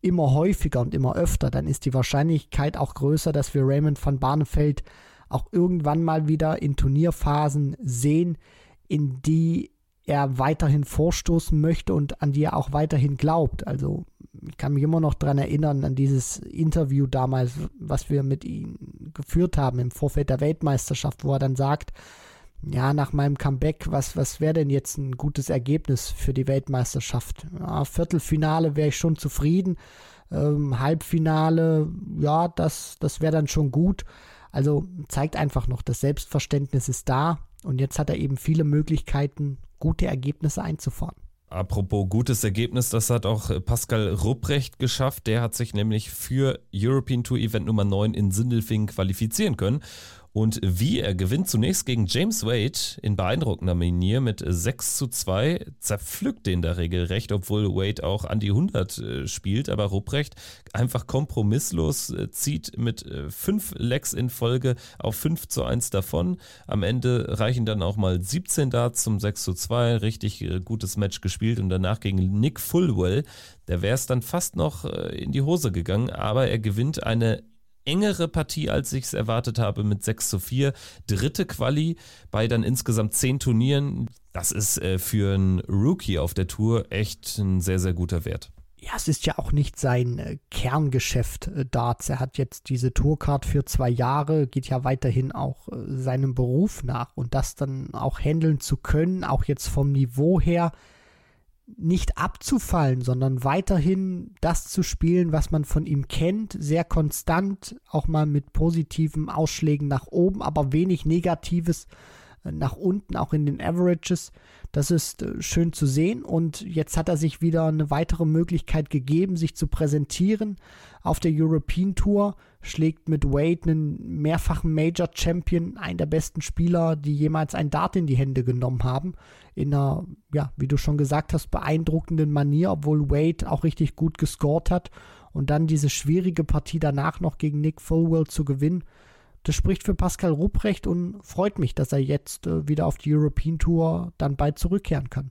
Speaker 3: immer häufiger und immer öfter, dann ist die Wahrscheinlichkeit auch größer, dass wir Raymond van Barneveld auch irgendwann mal wieder in Turnierphasen sehen, in die er weiterhin vorstoßen möchte und an die er auch weiterhin glaubt. Also ich kann mich immer noch daran erinnern, an dieses Interview damals, was wir mit ihm geführt haben im Vorfeld der Weltmeisterschaft, wo er dann sagt, ja, nach meinem Comeback, was, was wäre denn jetzt ein gutes Ergebnis für die Weltmeisterschaft? Ja, Viertelfinale wäre ich schon zufrieden. Ähm, Halbfinale, ja, das, das wäre dann schon gut. Also zeigt einfach noch, das Selbstverständnis ist da und jetzt hat er eben viele Möglichkeiten, gute Ergebnisse einzufahren.
Speaker 1: Apropos gutes Ergebnis, das hat auch Pascal Rupprecht geschafft. Der hat sich nämlich für European Tour Event Nummer 9 in Sindelfingen qualifizieren können und wie er gewinnt zunächst gegen James Wade in beeindruckender Manier mit 6 zu 2, zerpflückt den da regelrecht, obwohl Wade auch an die 100 äh, spielt, aber Rupprecht einfach kompromisslos äh, zieht mit 5 äh, Lecks in Folge auf 5 zu 1 davon. Am Ende reichen dann auch mal 17 Darts zum 6 zu 2, richtig gutes Match gespielt. Und danach gegen Nick Fullwell, der wäre es dann fast noch in die Hose gegangen, aber er gewinnt eine engere Partie, als ich es erwartet habe, mit 6 zu 4. Dritte Quali bei dann insgesamt 10 Turnieren. Das ist äh, für einen Rookie auf der Tour echt ein sehr, sehr guter Wert.
Speaker 3: Ja, es ist ja auch nicht sein äh, Kerngeschäft äh, Darts. Er hat jetzt diese Tourcard für zwei Jahre, geht ja weiterhin auch äh, seinem Beruf nach und das dann auch handeln zu können, auch jetzt vom Niveau her, nicht abzufallen, sondern weiterhin das zu spielen, was man von ihm kennt, sehr konstant, auch mal mit positiven Ausschlägen nach oben, aber wenig Negatives äh, nach unten, auch in den Averages. Das ist äh, schön zu sehen und jetzt hat er sich wieder eine weitere Möglichkeit gegeben, sich zu präsentieren auf der European Tour, schlägt mit Wade einen mehrfachen Major Champion, einen der besten Spieler, die jemals ein Dart in die Hände genommen haben, in einer, ja, wie du schon gesagt hast, beeindruckenden Manier, obwohl Wade auch richtig gut gescored hat und dann diese schwierige Partie danach noch gegen Nick Fullwell zu gewinnen. Das spricht für Pascal Rupprecht und freut mich, dass er jetzt äh, wieder auf die European Tour dann bald zurückkehren kann.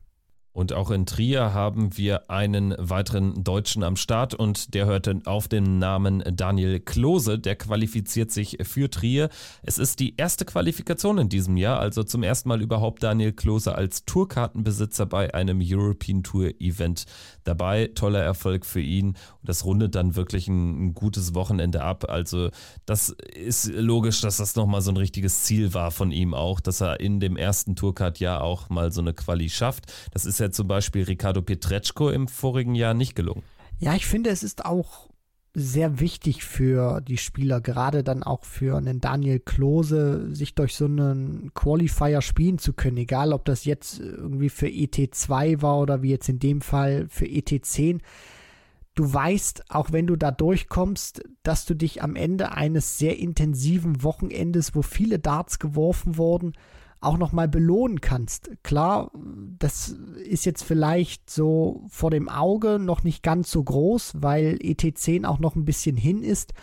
Speaker 1: Und auch in Trier haben wir einen weiteren Deutschen am Start und der hörte auf den Namen Daniel Klose. Der qualifiziert sich für Trier. Es ist die erste Qualifikation in diesem Jahr, also zum ersten Mal überhaupt Daniel Klose als Tourkartenbesitzer bei einem European Tour Event dabei. Toller Erfolg für ihn und das rundet dann wirklich ein, gutes Wochenende ab. Also das ist logisch, dass das nochmal so ein richtiges Ziel war von ihm auch, dass er in dem ersten Tourcard-Jahr auch mal so eine Quali schafft. Das ist ja zum Beispiel Ricardo Pietreczko im vorigen Jahr nicht gelungen.
Speaker 3: Ja, ich finde, es ist auch sehr wichtig für die Spieler, gerade dann auch für einen Daniel Klose, sich durch so einen Qualifier spielen zu können, egal ob das jetzt irgendwie für ET2 war oder wie jetzt in dem Fall für ET10. Du weißt, auch wenn du da durchkommst, dass du dich am Ende eines sehr intensiven Wochenendes, wo viele Darts geworfen wurden, auch nochmal belohnen kannst. Klar, das ist jetzt vielleicht so vor dem Auge noch nicht ganz so groß, weil ET10 auch noch ein bisschen hin ist.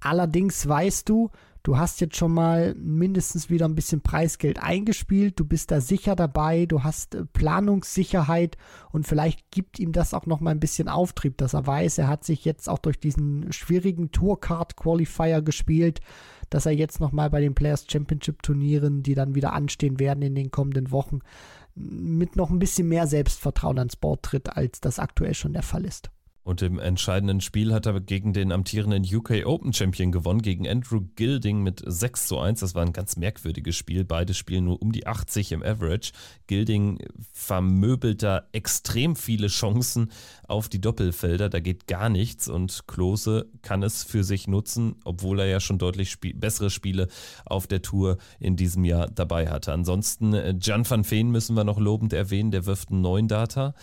Speaker 3: Allerdings weißt du, du hast jetzt schon mal mindestens wieder ein bisschen Preisgeld eingespielt, du bist da sicher dabei, du hast äh, Planungssicherheit und vielleicht gibt ihm das auch noch mal ein bisschen Auftrieb, dass er weiß, er hat sich jetzt auch durch diesen schwierigen Tourcard Qualifier gespielt dass er jetzt nochmal bei den Players Championship Turnieren, die dann wieder anstehen werden in den kommenden Wochen, mit noch ein bisschen mehr Selbstvertrauen ans Board tritt, als das aktuell schon der Fall ist.
Speaker 1: Und im entscheidenden Spiel hat er gegen den amtierenden UK Open Champion gewonnen, gegen Andrew Gilding mit 6 zu 1. Das war ein ganz merkwürdiges Spiel. Beide spielen nur um die 80 im Average. Gilding vermöbelt da extrem viele Chancen auf die Doppelfelder. Da geht gar nichts und Klose kann es für sich nutzen, obwohl er ja schon deutlich spie bessere Spiele auf der Tour in diesem Jahr dabei hatte. Ansonsten äh, Jan van Veen müssen wir noch lobend erwähnen. Der wirft einen neuen Data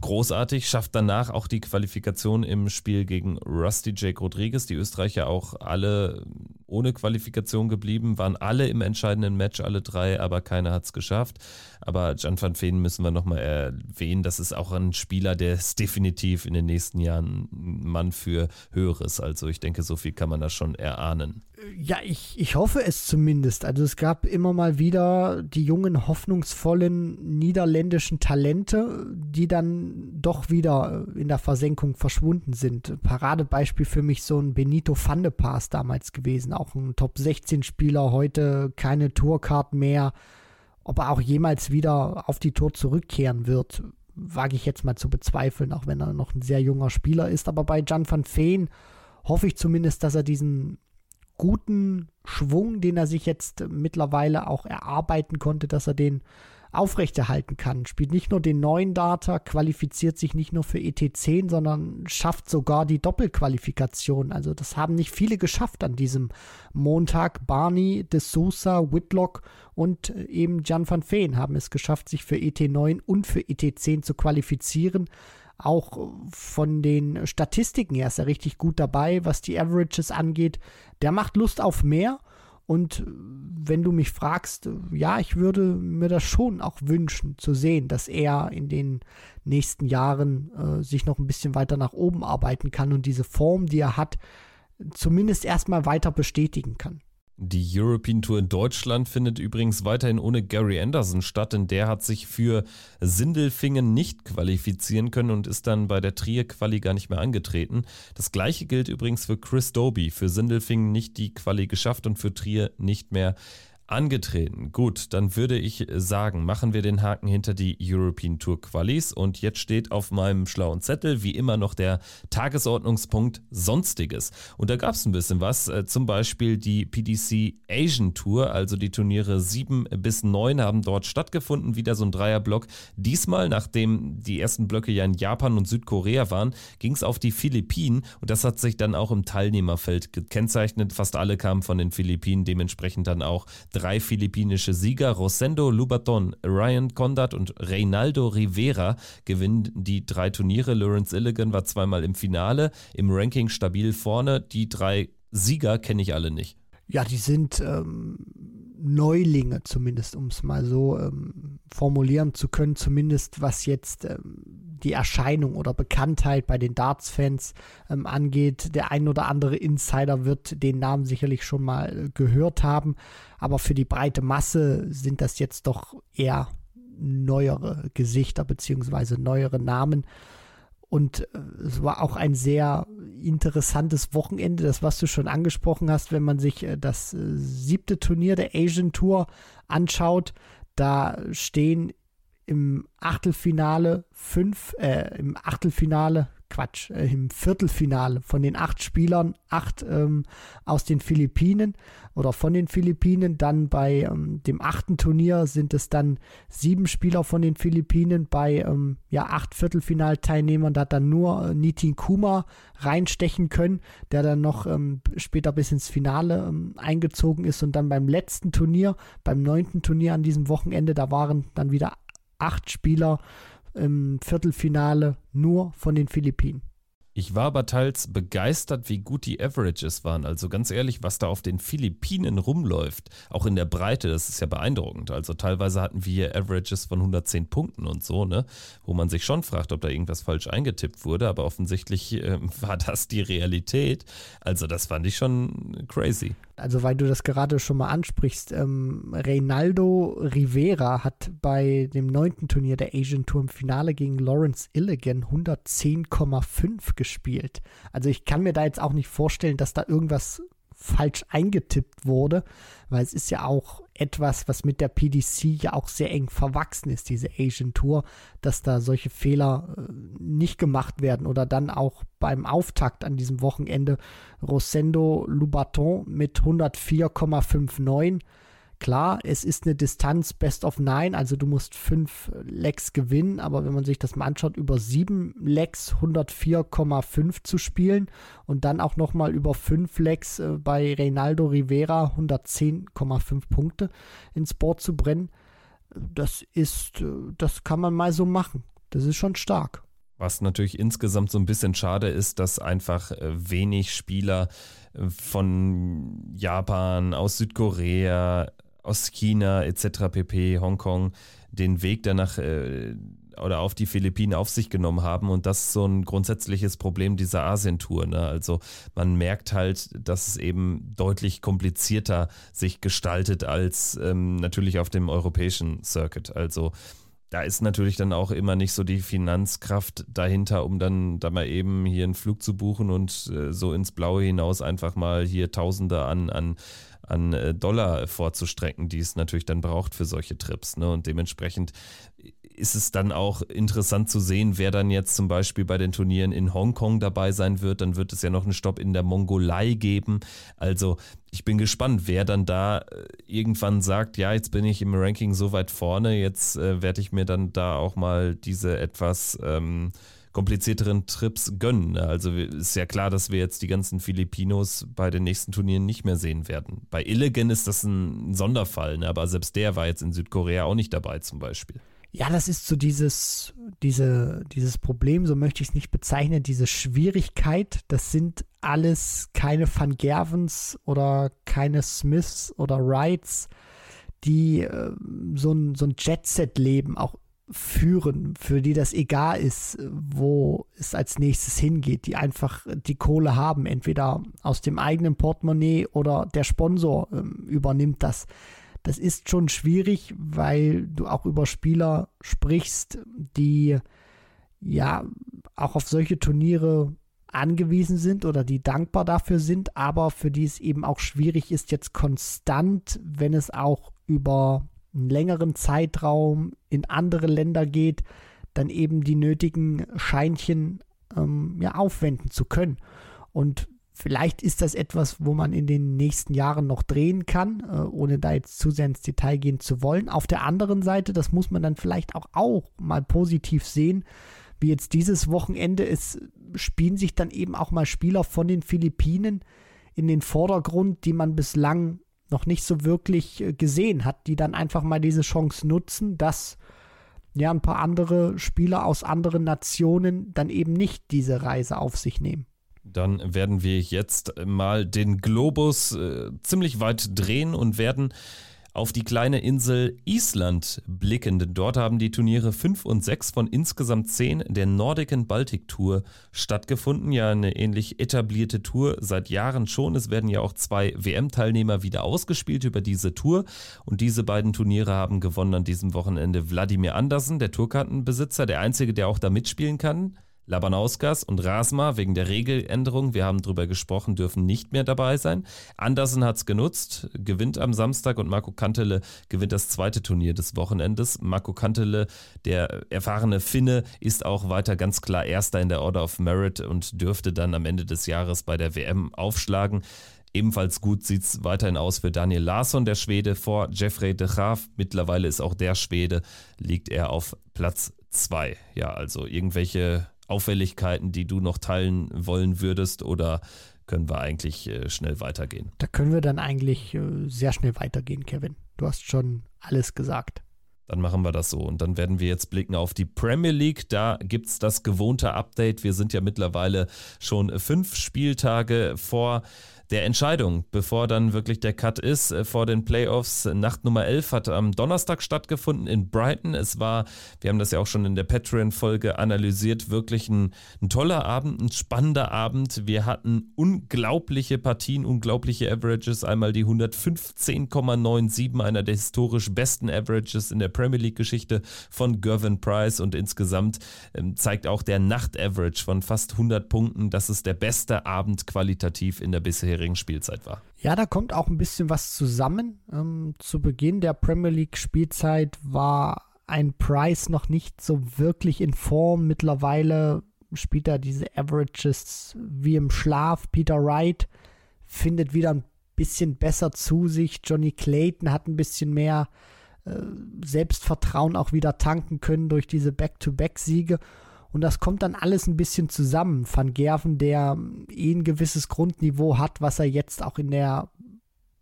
Speaker 1: großartig, schafft danach auch die Qualifikation im Spiel gegen Rusty Jake Rodriguez. Die Österreicher auch alle ohne Qualifikation geblieben, waren alle im entscheidenden Match, alle drei, aber keiner hat es geschafft. Aber Jan van Veen müssen wir nochmal erwähnen. Das ist auch ein Spieler, der ist definitiv in den nächsten Jahren ein Mann für Höheres. Also ich denke, so viel kann man da schon erahnen.
Speaker 3: Ja, ich, ich hoffe es zumindest. Also es gab immer mal wieder die jungen, hoffnungsvollen niederländischen Talente, die dann doch wieder in der Versenkung verschwunden sind. Paradebeispiel für mich so ein Benito van de Paas damals gewesen. Auch ein Top-16-Spieler, heute keine Tourcard mehr. Ob er auch jemals wieder auf die Tour zurückkehren wird, wage ich jetzt mal zu bezweifeln, auch wenn er noch ein sehr junger Spieler ist. Aber bei Jan van Veen hoffe ich zumindest, dass er diesen guten Schwung, den er sich jetzt mittlerweile auch erarbeiten konnte, dass er den aufrechterhalten kann. Spielt nicht nur den neuen Data, qualifiziert sich nicht nur für ET10, sondern schafft sogar die Doppelqualifikation. Also das haben nicht viele geschafft an diesem Montag. Barney, De Sousa, Whitlock und eben Jan van Veen haben es geschafft, sich für ET9 und für ET10 zu qualifizieren. Auch von den Statistiken her ist er richtig gut dabei, was die Averages angeht. Der macht Lust auf mehr. Und wenn du mich fragst, ja, ich würde mir das schon auch wünschen zu sehen, dass er in den nächsten Jahren äh, sich noch ein bisschen weiter nach oben arbeiten kann und diese Form, die er hat, zumindest erstmal weiter bestätigen kann.
Speaker 1: Die European Tour in Deutschland findet übrigens weiterhin ohne Gary Anderson statt, denn der hat sich für Sindelfingen nicht qualifizieren können und ist dann bei der Trier-Quali gar nicht mehr angetreten. Das gleiche gilt übrigens für Chris Doby. Für Sindelfingen nicht die Quali geschafft und für Trier nicht mehr angetreten. Gut, dann würde ich sagen, machen wir den Haken hinter die European Tour Qualis und jetzt steht auf meinem schlauen Zettel wie immer noch der Tagesordnungspunkt Sonstiges. Und da gab es ein bisschen was, äh, zum Beispiel die PDC Asian Tour, also die Turniere 7 bis 9 haben dort stattgefunden, wieder so ein Dreierblock. Diesmal, nachdem die ersten Blöcke ja in Japan und Südkorea waren, ging es auf die Philippinen und das hat sich dann auch im Teilnehmerfeld gekennzeichnet. Fast alle kamen von den Philippinen, dementsprechend dann auch drei philippinische Sieger, Rosendo Lubaton, Ryan Condat und Reynaldo Rivera, gewinnen die drei Turniere. Lawrence Illigan war zweimal im Finale, im Ranking stabil vorne. Die drei Sieger kenne ich alle nicht.
Speaker 3: Ja, die sind ähm, Neulinge zumindest, um es mal so ähm, formulieren zu können, zumindest was jetzt ähm, die Erscheinung oder Bekanntheit bei den Darts-Fans ähm, angeht. Der ein oder andere Insider wird den Namen sicherlich schon mal gehört haben, aber für die breite Masse sind das jetzt doch eher neuere Gesichter beziehungsweise neuere Namen. Und äh, es war auch ein sehr interessantes Wochenende, das was du schon angesprochen hast, wenn man sich äh, das äh, siebte Turnier der Asian Tour anschaut. Da stehen im Achtelfinale fünf, äh, im Achtelfinale Quatsch, äh, im Viertelfinale von den acht Spielern, acht ähm, aus den Philippinen oder von den Philippinen. Dann bei ähm, dem achten Turnier sind es dann sieben Spieler von den Philippinen. Bei ähm, ja, acht Viertelfinalteilnehmern, da hat dann nur äh, Nitin Kuma reinstechen können, der dann noch ähm, später bis ins Finale ähm, eingezogen ist. Und dann beim letzten Turnier, beim neunten Turnier an diesem Wochenende, da waren dann wieder acht Spieler im Viertelfinale nur von den Philippinen.
Speaker 1: Ich war aber teils begeistert, wie gut die Averages waren. Also ganz ehrlich, was da auf den Philippinen rumläuft, auch in der Breite, das ist ja beeindruckend. Also teilweise hatten wir Averages von 110 Punkten und so, ne, wo man sich schon fragt, ob da irgendwas falsch eingetippt wurde, aber offensichtlich äh, war das die Realität. Also das fand ich schon crazy.
Speaker 3: Also weil du das gerade schon mal ansprichst, ähm, Reynaldo Rivera hat bei dem neunten Turnier der Asian Tour im Finale gegen Lawrence Illigan 110,5 gespielt. Also ich kann mir da jetzt auch nicht vorstellen, dass da irgendwas falsch eingetippt wurde, weil es ist ja auch etwas, was mit der PDC ja auch sehr eng verwachsen ist, diese Asian Tour, dass da solche Fehler äh, nicht gemacht werden oder dann auch beim Auftakt an diesem Wochenende Rosendo Lubaton mit 104,59 Klar, es ist eine Distanz Best of Nine, also du musst fünf Lecks gewinnen, aber wenn man sich das mal anschaut, über sieben Lecks 104,5 zu spielen und dann auch nochmal über fünf Lecks äh, bei Reynaldo Rivera 110,5 Punkte ins Board zu brennen, das ist, äh, das kann man mal so machen. Das ist schon stark.
Speaker 1: Was natürlich insgesamt so ein bisschen schade ist, dass einfach äh, wenig Spieler von Japan, aus Südkorea, aus China etc. pp, Hongkong, den Weg danach äh, oder auf die Philippinen auf sich genommen haben. Und das ist so ein grundsätzliches Problem dieser Asientour. Ne? Also man merkt halt, dass es eben deutlich komplizierter sich gestaltet als ähm, natürlich auf dem europäischen Circuit. Also da ist natürlich dann auch immer nicht so die Finanzkraft dahinter, um dann da mal eben hier einen Flug zu buchen und äh, so ins Blaue hinaus einfach mal hier Tausende an, an an äh, Dollar vorzustrecken, die es natürlich dann braucht für solche Trips. Ne? Und dementsprechend ist es dann auch interessant zu sehen, wer dann jetzt zum Beispiel bei den Turnieren in Hongkong dabei sein wird. Dann wird es ja noch einen Stopp in der Mongolei geben. Also ich bin gespannt, wer dann da äh, irgendwann sagt, ja, jetzt bin ich im Ranking so weit vorne, jetzt äh, werde ich mir dann da auch mal diese etwas... Ähm, komplizierteren Trips gönnen. Ne? Also ist ja klar, dass wir jetzt die ganzen Filipinos bei den nächsten Turnieren nicht mehr sehen werden. Bei Illigan ist das ein Sonderfall, ne? aber selbst der war jetzt in Südkorea auch nicht dabei zum Beispiel.
Speaker 3: Ja, das ist so dieses, diese, dieses Problem, so möchte ich es nicht bezeichnen, diese Schwierigkeit. Das sind alles keine Van Gervens oder keine Smiths oder Wrights, die äh, so ein, so ein Jet-Set-Leben auch führen, für die das egal ist, wo es als nächstes hingeht, die einfach die Kohle haben, entweder aus dem eigenen Portemonnaie oder der Sponsor ähm, übernimmt das. Das ist schon schwierig, weil du auch über Spieler sprichst, die ja auch auf solche Turniere angewiesen sind oder die dankbar dafür sind, aber für die es eben auch schwierig ist, jetzt konstant, wenn es auch über einen längeren Zeitraum in andere Länder geht, dann eben die nötigen Scheinchen ähm, ja, aufwenden zu können. Und vielleicht ist das etwas, wo man in den nächsten Jahren noch drehen kann, äh, ohne da jetzt zu sehr ins Detail gehen zu wollen. Auf der anderen Seite, das muss man dann vielleicht auch, auch mal positiv sehen, wie jetzt dieses Wochenende, es spielen sich dann eben auch mal Spieler von den Philippinen in den Vordergrund, die man bislang noch nicht so wirklich äh, gesehen hat, die dann einfach mal diese Chance nutzen, dass ja ein paar andere Spieler aus anderen Nationen dann eben nicht diese Reise auf sich nehmen.
Speaker 1: Dann werden wir jetzt mal den Globus äh, ziemlich weit drehen und werden auf die kleine Insel Island blicken. Denn dort haben die Turniere 5 und 6 von insgesamt 10 der Nordic and Baltic Tour stattgefunden. Ja, eine ähnlich etablierte Tour seit Jahren schon. Es werden ja auch zwei WM-Teilnehmer wieder ausgespielt über diese Tour. Und diese beiden Turniere haben gewonnen an diesem Wochenende Wladimir Andersen, der Tourkartenbesitzer, der einzige, der auch da mitspielen kann Labanauskas und Rasma wegen der Regeländerung, wir haben darüber gesprochen, dürfen nicht mehr dabei sein. Andersen hat es genutzt, gewinnt am Samstag und Marco Kantele gewinnt das zweite Turnier des Wochenendes. Marco Kantele, der erfahrene Finne, ist auch weiter ganz klar Erster in der Order of Merit und dürfte dann am Ende des Jahres bei der WM aufschlagen. Ebenfalls gut sieht es weiterhin aus für Daniel Larsson, der Schwede, vor Jeffrey de Graaf. Mittlerweile ist auch der Schwede, liegt er auf Platz 2. Ja, also irgendwelche Auffälligkeiten, die du noch teilen wollen würdest oder können wir eigentlich äh, schnell weitergehen?
Speaker 3: Da können wir dann eigentlich äh, sehr schnell weitergehen, Kevin. Du hast schon alles gesagt.
Speaker 1: Dann machen wir das so. Und dann werden wir jetzt blicken auf die Premier League. Da gibt es das gewohnte Update. Wir sind ja mittlerweile schon fünf Spieltage vor der Entscheidung, bevor dann wirklich der Cut ist äh, vor den Playoffs. Nacht Nummer 11 hat am Donnerstag stattgefunden in Brighton. Es war, wir haben das ja auch schon in der Patreon-Folge analysiert, wirklich ein, ein toller Abend, ein spannender Abend. Wir hatten unglaubliche Partien, unglaubliche Averages. Einmal die 115,97, einer der historisch besten Averages in der Premier League-Geschichte von Gervin Price und insgesamt ähm, zeigt auch der Nacht-Average von fast 100 Punkten, dass es der beste Abend qualitativ in der bisherigen bisherigen Spielzeit war.
Speaker 3: Ja, da kommt auch ein bisschen was zusammen. Ähm, zu Beginn der Premier League Spielzeit war ein Price noch nicht so wirklich in Form. Mittlerweile spielt er diese Averages wie im Schlaf. Peter Wright findet wieder ein bisschen besser zu sich. Johnny Clayton hat ein bisschen mehr äh, Selbstvertrauen auch wieder tanken können durch diese Back-to-Back-Siege. Und das kommt dann alles ein bisschen zusammen. Van Gerven, der eh ein gewisses Grundniveau hat, was er jetzt auch in der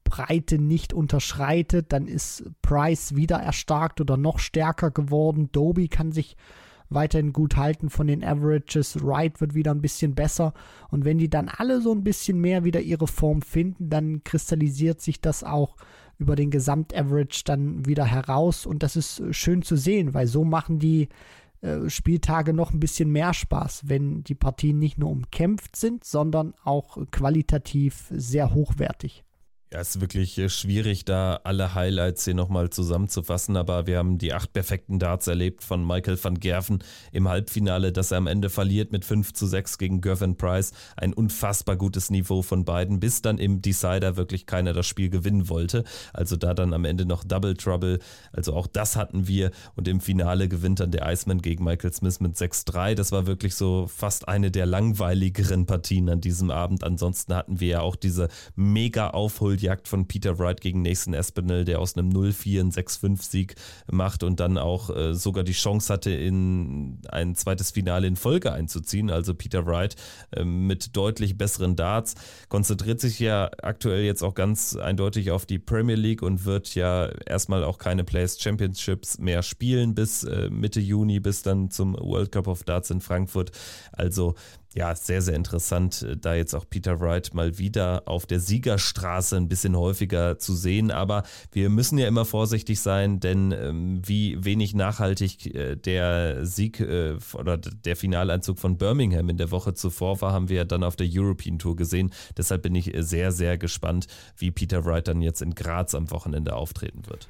Speaker 3: Breite nicht unterschreitet. Dann ist Price wieder erstarkt oder noch stärker geworden. Doby kann sich weiterhin gut halten von den Averages. Wright wird wieder ein bisschen besser. Und wenn die dann alle so ein bisschen mehr wieder ihre Form finden, dann kristallisiert sich das auch über den Gesamtaverage dann wieder heraus. Und das ist schön zu sehen, weil so machen die äh, Spieltage noch ein bisschen mehr Spaß, wenn die Partien nicht nur umkämpft sind, sondern auch qualitativ sehr hochwertig.
Speaker 1: Ja, es ist wirklich äh, schwierig, da alle Highlights hier nochmal zusammenzufassen, aber wir haben die acht perfekten Darts erlebt von Michael van Gerven im Halbfinale, dass er am Ende verliert mit 5 zu 6 gegen Gervin Price. Ein unfassbar gutes Niveau von beiden, bis dann im Decider wirklich keiner das Spiel gewinnen wollte. Also da dann am Ende noch Double Trouble. Also auch das hatten wir und im Finale gewinnt dann der Iceman gegen Michael Smith mit 6-3. Das war wirklich so fast eine der langweiligeren Partien an diesem Abend. Ansonsten hatten wir ja auch diese mega Aufhol Jagd von Peter Wright gegen Nathan Espinel, der aus einem 0-4 einen 6-5-Sieg macht und dann auch äh, sogar die Chance hatte, in ein zweites Finale in Folge einzuziehen. Also Peter Wright äh, mit deutlich besseren Darts konzentriert sich ja aktuell jetzt auch ganz eindeutig auf die Premier League und wird ja erstmal auch keine Players Championships mehr spielen bis äh, Mitte Juni, bis dann zum World Cup of Darts in Frankfurt. Also ja, sehr, sehr interessant, äh, da jetzt auch Peter Wright mal wieder auf der Siegerstraße ein bisschen häufiger zu sehen. Aber wir müssen ja immer vorsichtig sein, denn ähm, wie wenig nachhaltig äh, der Sieg äh, oder der Finaleinzug von Birmingham in der Woche zuvor war, haben wir ja dann auf der European Tour gesehen. Deshalb bin ich sehr, sehr gespannt, wie Peter Wright dann jetzt in Graz am Wochenende auftreten wird.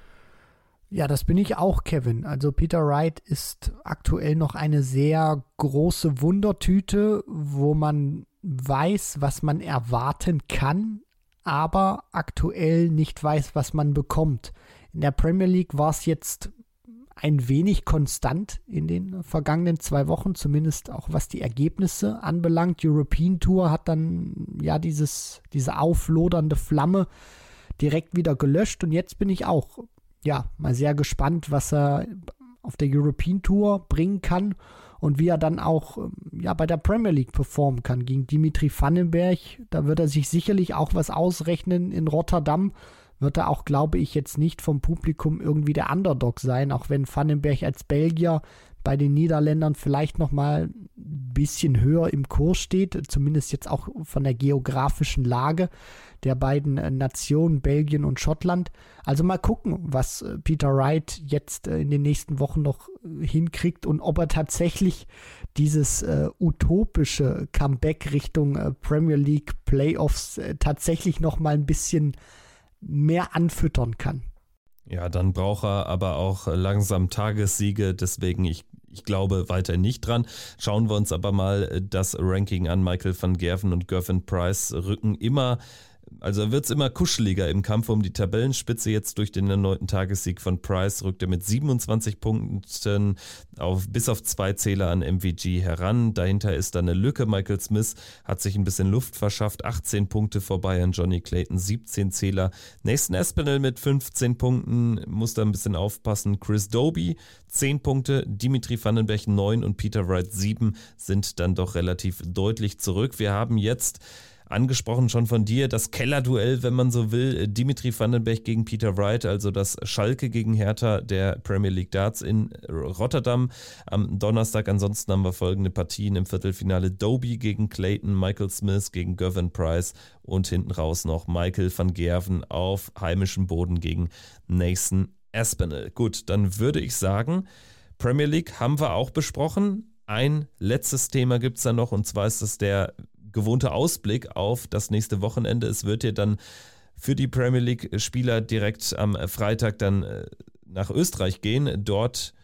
Speaker 3: Ja, das bin ich auch, Kevin. Also Peter Wright ist aktuell noch eine sehr große Wundertüte, wo man weiß, was man erwarten kann, aber aktuell nicht weiß, was man bekommt. In der Premier League war es jetzt ein wenig konstant in den vergangenen zwei Wochen, zumindest auch was die Ergebnisse anbelangt. European Tour hat dann ja dieses, diese auflodernde Flamme direkt wieder gelöscht und jetzt bin ich auch ja, mal sehr gespannt, was er auf der European Tour bringen kann und wie er dann auch ähm, ja, bei der Premier League performen kann. Gegen Dimitri Vandenberg, da wird er sich sicherlich auch was ausrechnen in Rotterdam. Wird er auch, glaube ich, jetzt nicht vom Publikum irgendwie der Underdog sein, auch wenn Vandenberg als Belgier bei den Niederländern vielleicht noch mal ein bisschen höher im Kurs steht, zumindest jetzt auch von der geografischen Lage der beiden äh, Nationen Belgien und Schottland. Also mal gucken, was äh, Peter Wright jetzt äh, in den nächsten Wochen noch hinkriegt und ob er tatsächlich dieses äh, utopische Comeback Richtung äh, Premier League Playoffs äh, tatsächlich noch mal ein bisschen mehr anfüttern kann.
Speaker 1: Ja, dann braucht er aber auch langsam Tagessiege. Deswegen, ich ich glaube weiterhin nicht dran. Schauen wir uns aber mal das Ranking an. Michael van Gerven und Gervin Price rücken immer also wird es immer kuscheliger im Kampf um die Tabellenspitze. Jetzt durch den erneuten Tagessieg von Price rückt er mit 27 Punkten auf, bis auf zwei Zähler an MVG heran. Dahinter ist dann eine Lücke. Michael Smith hat sich ein bisschen Luft verschafft. 18 Punkte vorbei an Johnny Clayton, 17 Zähler. Nächsten Espinel mit 15 Punkten, muss da ein bisschen aufpassen. Chris Doby 10 Punkte, Dimitri Vandenberg 9 und Peter Wright 7 sind dann doch relativ deutlich zurück. Wir haben jetzt angesprochen schon von dir, das Kellerduell, wenn man so will, Dimitri Vandenberg gegen Peter Wright, also das Schalke gegen Hertha der Premier League Darts in Rotterdam am Donnerstag. Ansonsten haben wir folgende Partien im Viertelfinale: Doby gegen Clayton, Michael Smith gegen Gervin Price und hinten raus noch Michael van Gerven auf heimischem Boden gegen Nathan Aspinall. Gut, dann würde ich sagen, Premier League haben wir auch besprochen. Ein letztes Thema gibt es da noch und zwar ist es der gewohnte Ausblick auf das nächste Wochenende. Es wird ja dann für die Premier League-Spieler direkt am Freitag dann äh, nach Österreich gehen. Dort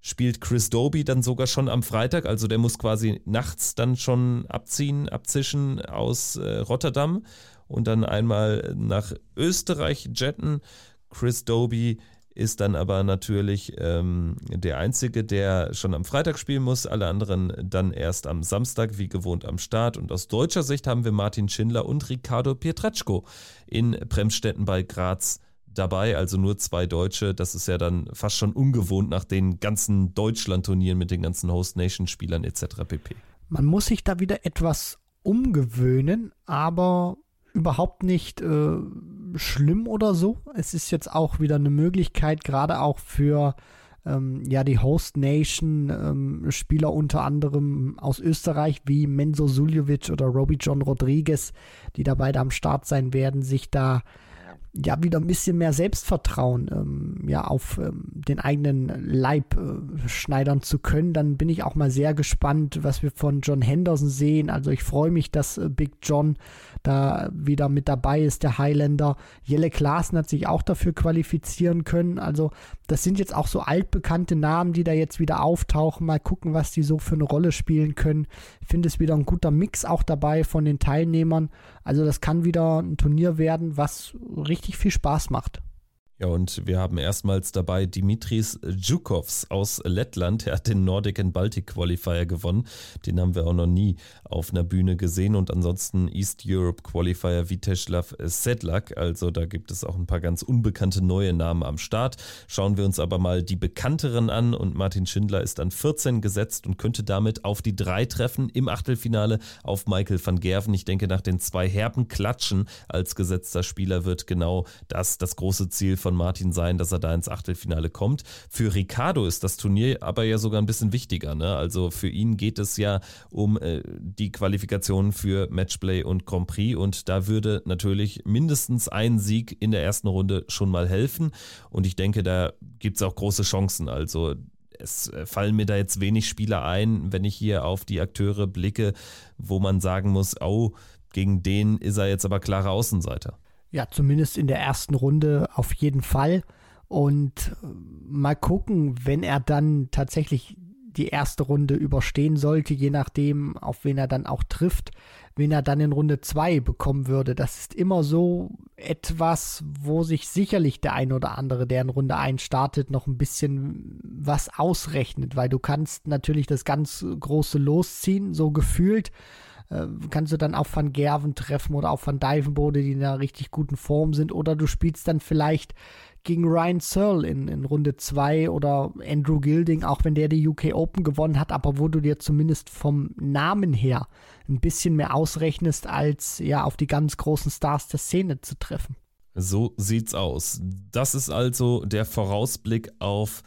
Speaker 1: spielt Chris Doby dann sogar schon am Freitag, also der muss quasi nachts dann schon abziehen, abzischen aus äh, Rotterdam und dann einmal nach Österreich jetten. Chris Doby ist dann aber natürlich ähm, der Einzige, der schon am Freitag spielen muss, alle anderen dann erst am Samstag wie gewohnt am Start. Und aus deutscher Sicht haben wir Martin Schindler und Ricardo Pietreczko in Bremstetten bei Graz dabei, also nur zwei Deutsche. Das ist ja dann fast schon ungewohnt nach den ganzen Deutschland-Turnieren mit den ganzen Host-Nation-Spielern etc. pp.
Speaker 3: Man muss sich da wieder etwas umgewöhnen, aber überhaupt nicht äh, schlimm oder so. Es ist jetzt auch wieder eine Möglichkeit, gerade auch für ähm, ja die Host Nation ähm, Spieler unter anderem aus Österreich wie Menzo Suljovic oder Roby John Rodriguez, die da beide am Start sein werden, sich da ja wieder ein bisschen mehr Selbstvertrauen ähm, ja auf ähm, den eigenen Leib äh, schneidern zu können, dann bin ich auch mal sehr gespannt, was wir von John Henderson sehen. Also ich freue mich, dass äh, Big John da wieder mit dabei ist, der Highlander. Jelle Klaassen hat sich auch dafür qualifizieren können. Also das sind jetzt auch so altbekannte Namen, die da jetzt wieder auftauchen. Mal gucken, was die so für eine Rolle spielen können. Ich finde es wieder ein guter Mix auch dabei von den Teilnehmern. Also das kann wieder ein Turnier werden, was richtig viel Spaß macht.
Speaker 1: Ja, und wir haben erstmals dabei Dimitris Djukovs aus Lettland. Er hat den Nordic and Baltic Qualifier gewonnen. Den haben wir auch noch nie auf einer Bühne gesehen. Und ansonsten East Europe Qualifier Viteslav Sedlak. Also da gibt es auch ein paar ganz unbekannte neue Namen am Start. Schauen wir uns aber mal die bekannteren an. Und Martin Schindler ist an 14 gesetzt und könnte damit auf die drei treffen im Achtelfinale auf Michael van Gerven. Ich denke, nach den zwei herben Klatschen als gesetzter Spieler wird genau das das große Ziel von Martin sein, dass er da ins Achtelfinale kommt. Für Ricardo ist das Turnier aber ja sogar ein bisschen wichtiger. Ne? Also für ihn geht es ja um äh, die Qualifikation für Matchplay und Grand Prix und da würde natürlich mindestens ein Sieg in der ersten Runde schon mal helfen und ich denke, da gibt es auch große Chancen. Also es äh, fallen mir da jetzt wenig Spieler ein, wenn ich hier auf die Akteure blicke, wo man sagen muss, oh, gegen den ist er jetzt aber klarer Außenseiter.
Speaker 3: Ja, zumindest in der ersten Runde auf jeden Fall. Und äh, mal gucken, wenn er dann tatsächlich die erste Runde überstehen sollte, je nachdem, auf wen er dann auch trifft, wen er dann in Runde 2 bekommen würde. Das ist immer so etwas, wo sich sicherlich der ein oder andere, der in Runde 1 startet, noch ein bisschen was ausrechnet, weil du kannst natürlich das ganz große losziehen, so gefühlt äh, kannst du dann auf Van Gerven treffen oder auf Van Dijvenbode, die in einer richtig guten Form sind. Oder du spielst dann vielleicht gegen Ryan Searle in, in Runde 2 oder Andrew Gilding, auch wenn der die UK Open gewonnen hat, aber wo du dir zumindest vom Namen her ein bisschen mehr ausrechnest, als ja auf die ganz großen Stars der Szene zu treffen.
Speaker 1: So sieht's aus. Das ist also der Vorausblick auf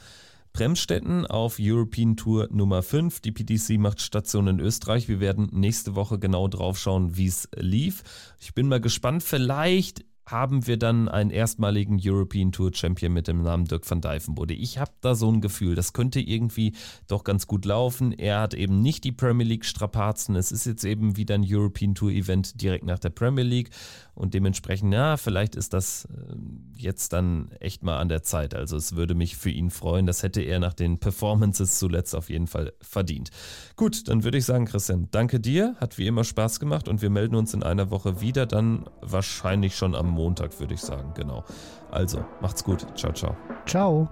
Speaker 1: Bremstetten auf European Tour Nummer 5. Die PDC macht Station in Österreich. Wir werden nächste Woche genau drauf schauen, wie es lief. Ich bin mal gespannt. Vielleicht haben wir dann einen erstmaligen European Tour Champion mit dem Namen Dirk van Dijvenbode. Ich habe da so ein Gefühl, das könnte irgendwie doch ganz gut laufen. Er hat eben nicht die Premier League Strapazen. Es ist jetzt eben wieder ein European Tour Event direkt nach der Premier League und dementsprechend, ja, vielleicht ist das äh, jetzt dann echt mal an der Zeit. Also es würde mich für ihn freuen. Das hätte er nach den Performances zuletzt auf jeden Fall verdient. Gut, dann würde ich sagen, Christian, danke dir. Hat wie immer Spaß gemacht und wir melden uns in einer Woche wieder. Dann wahrscheinlich schon am Montag, würde ich sagen. Genau. Also, macht's gut. Ciao, ciao.
Speaker 3: Ciao.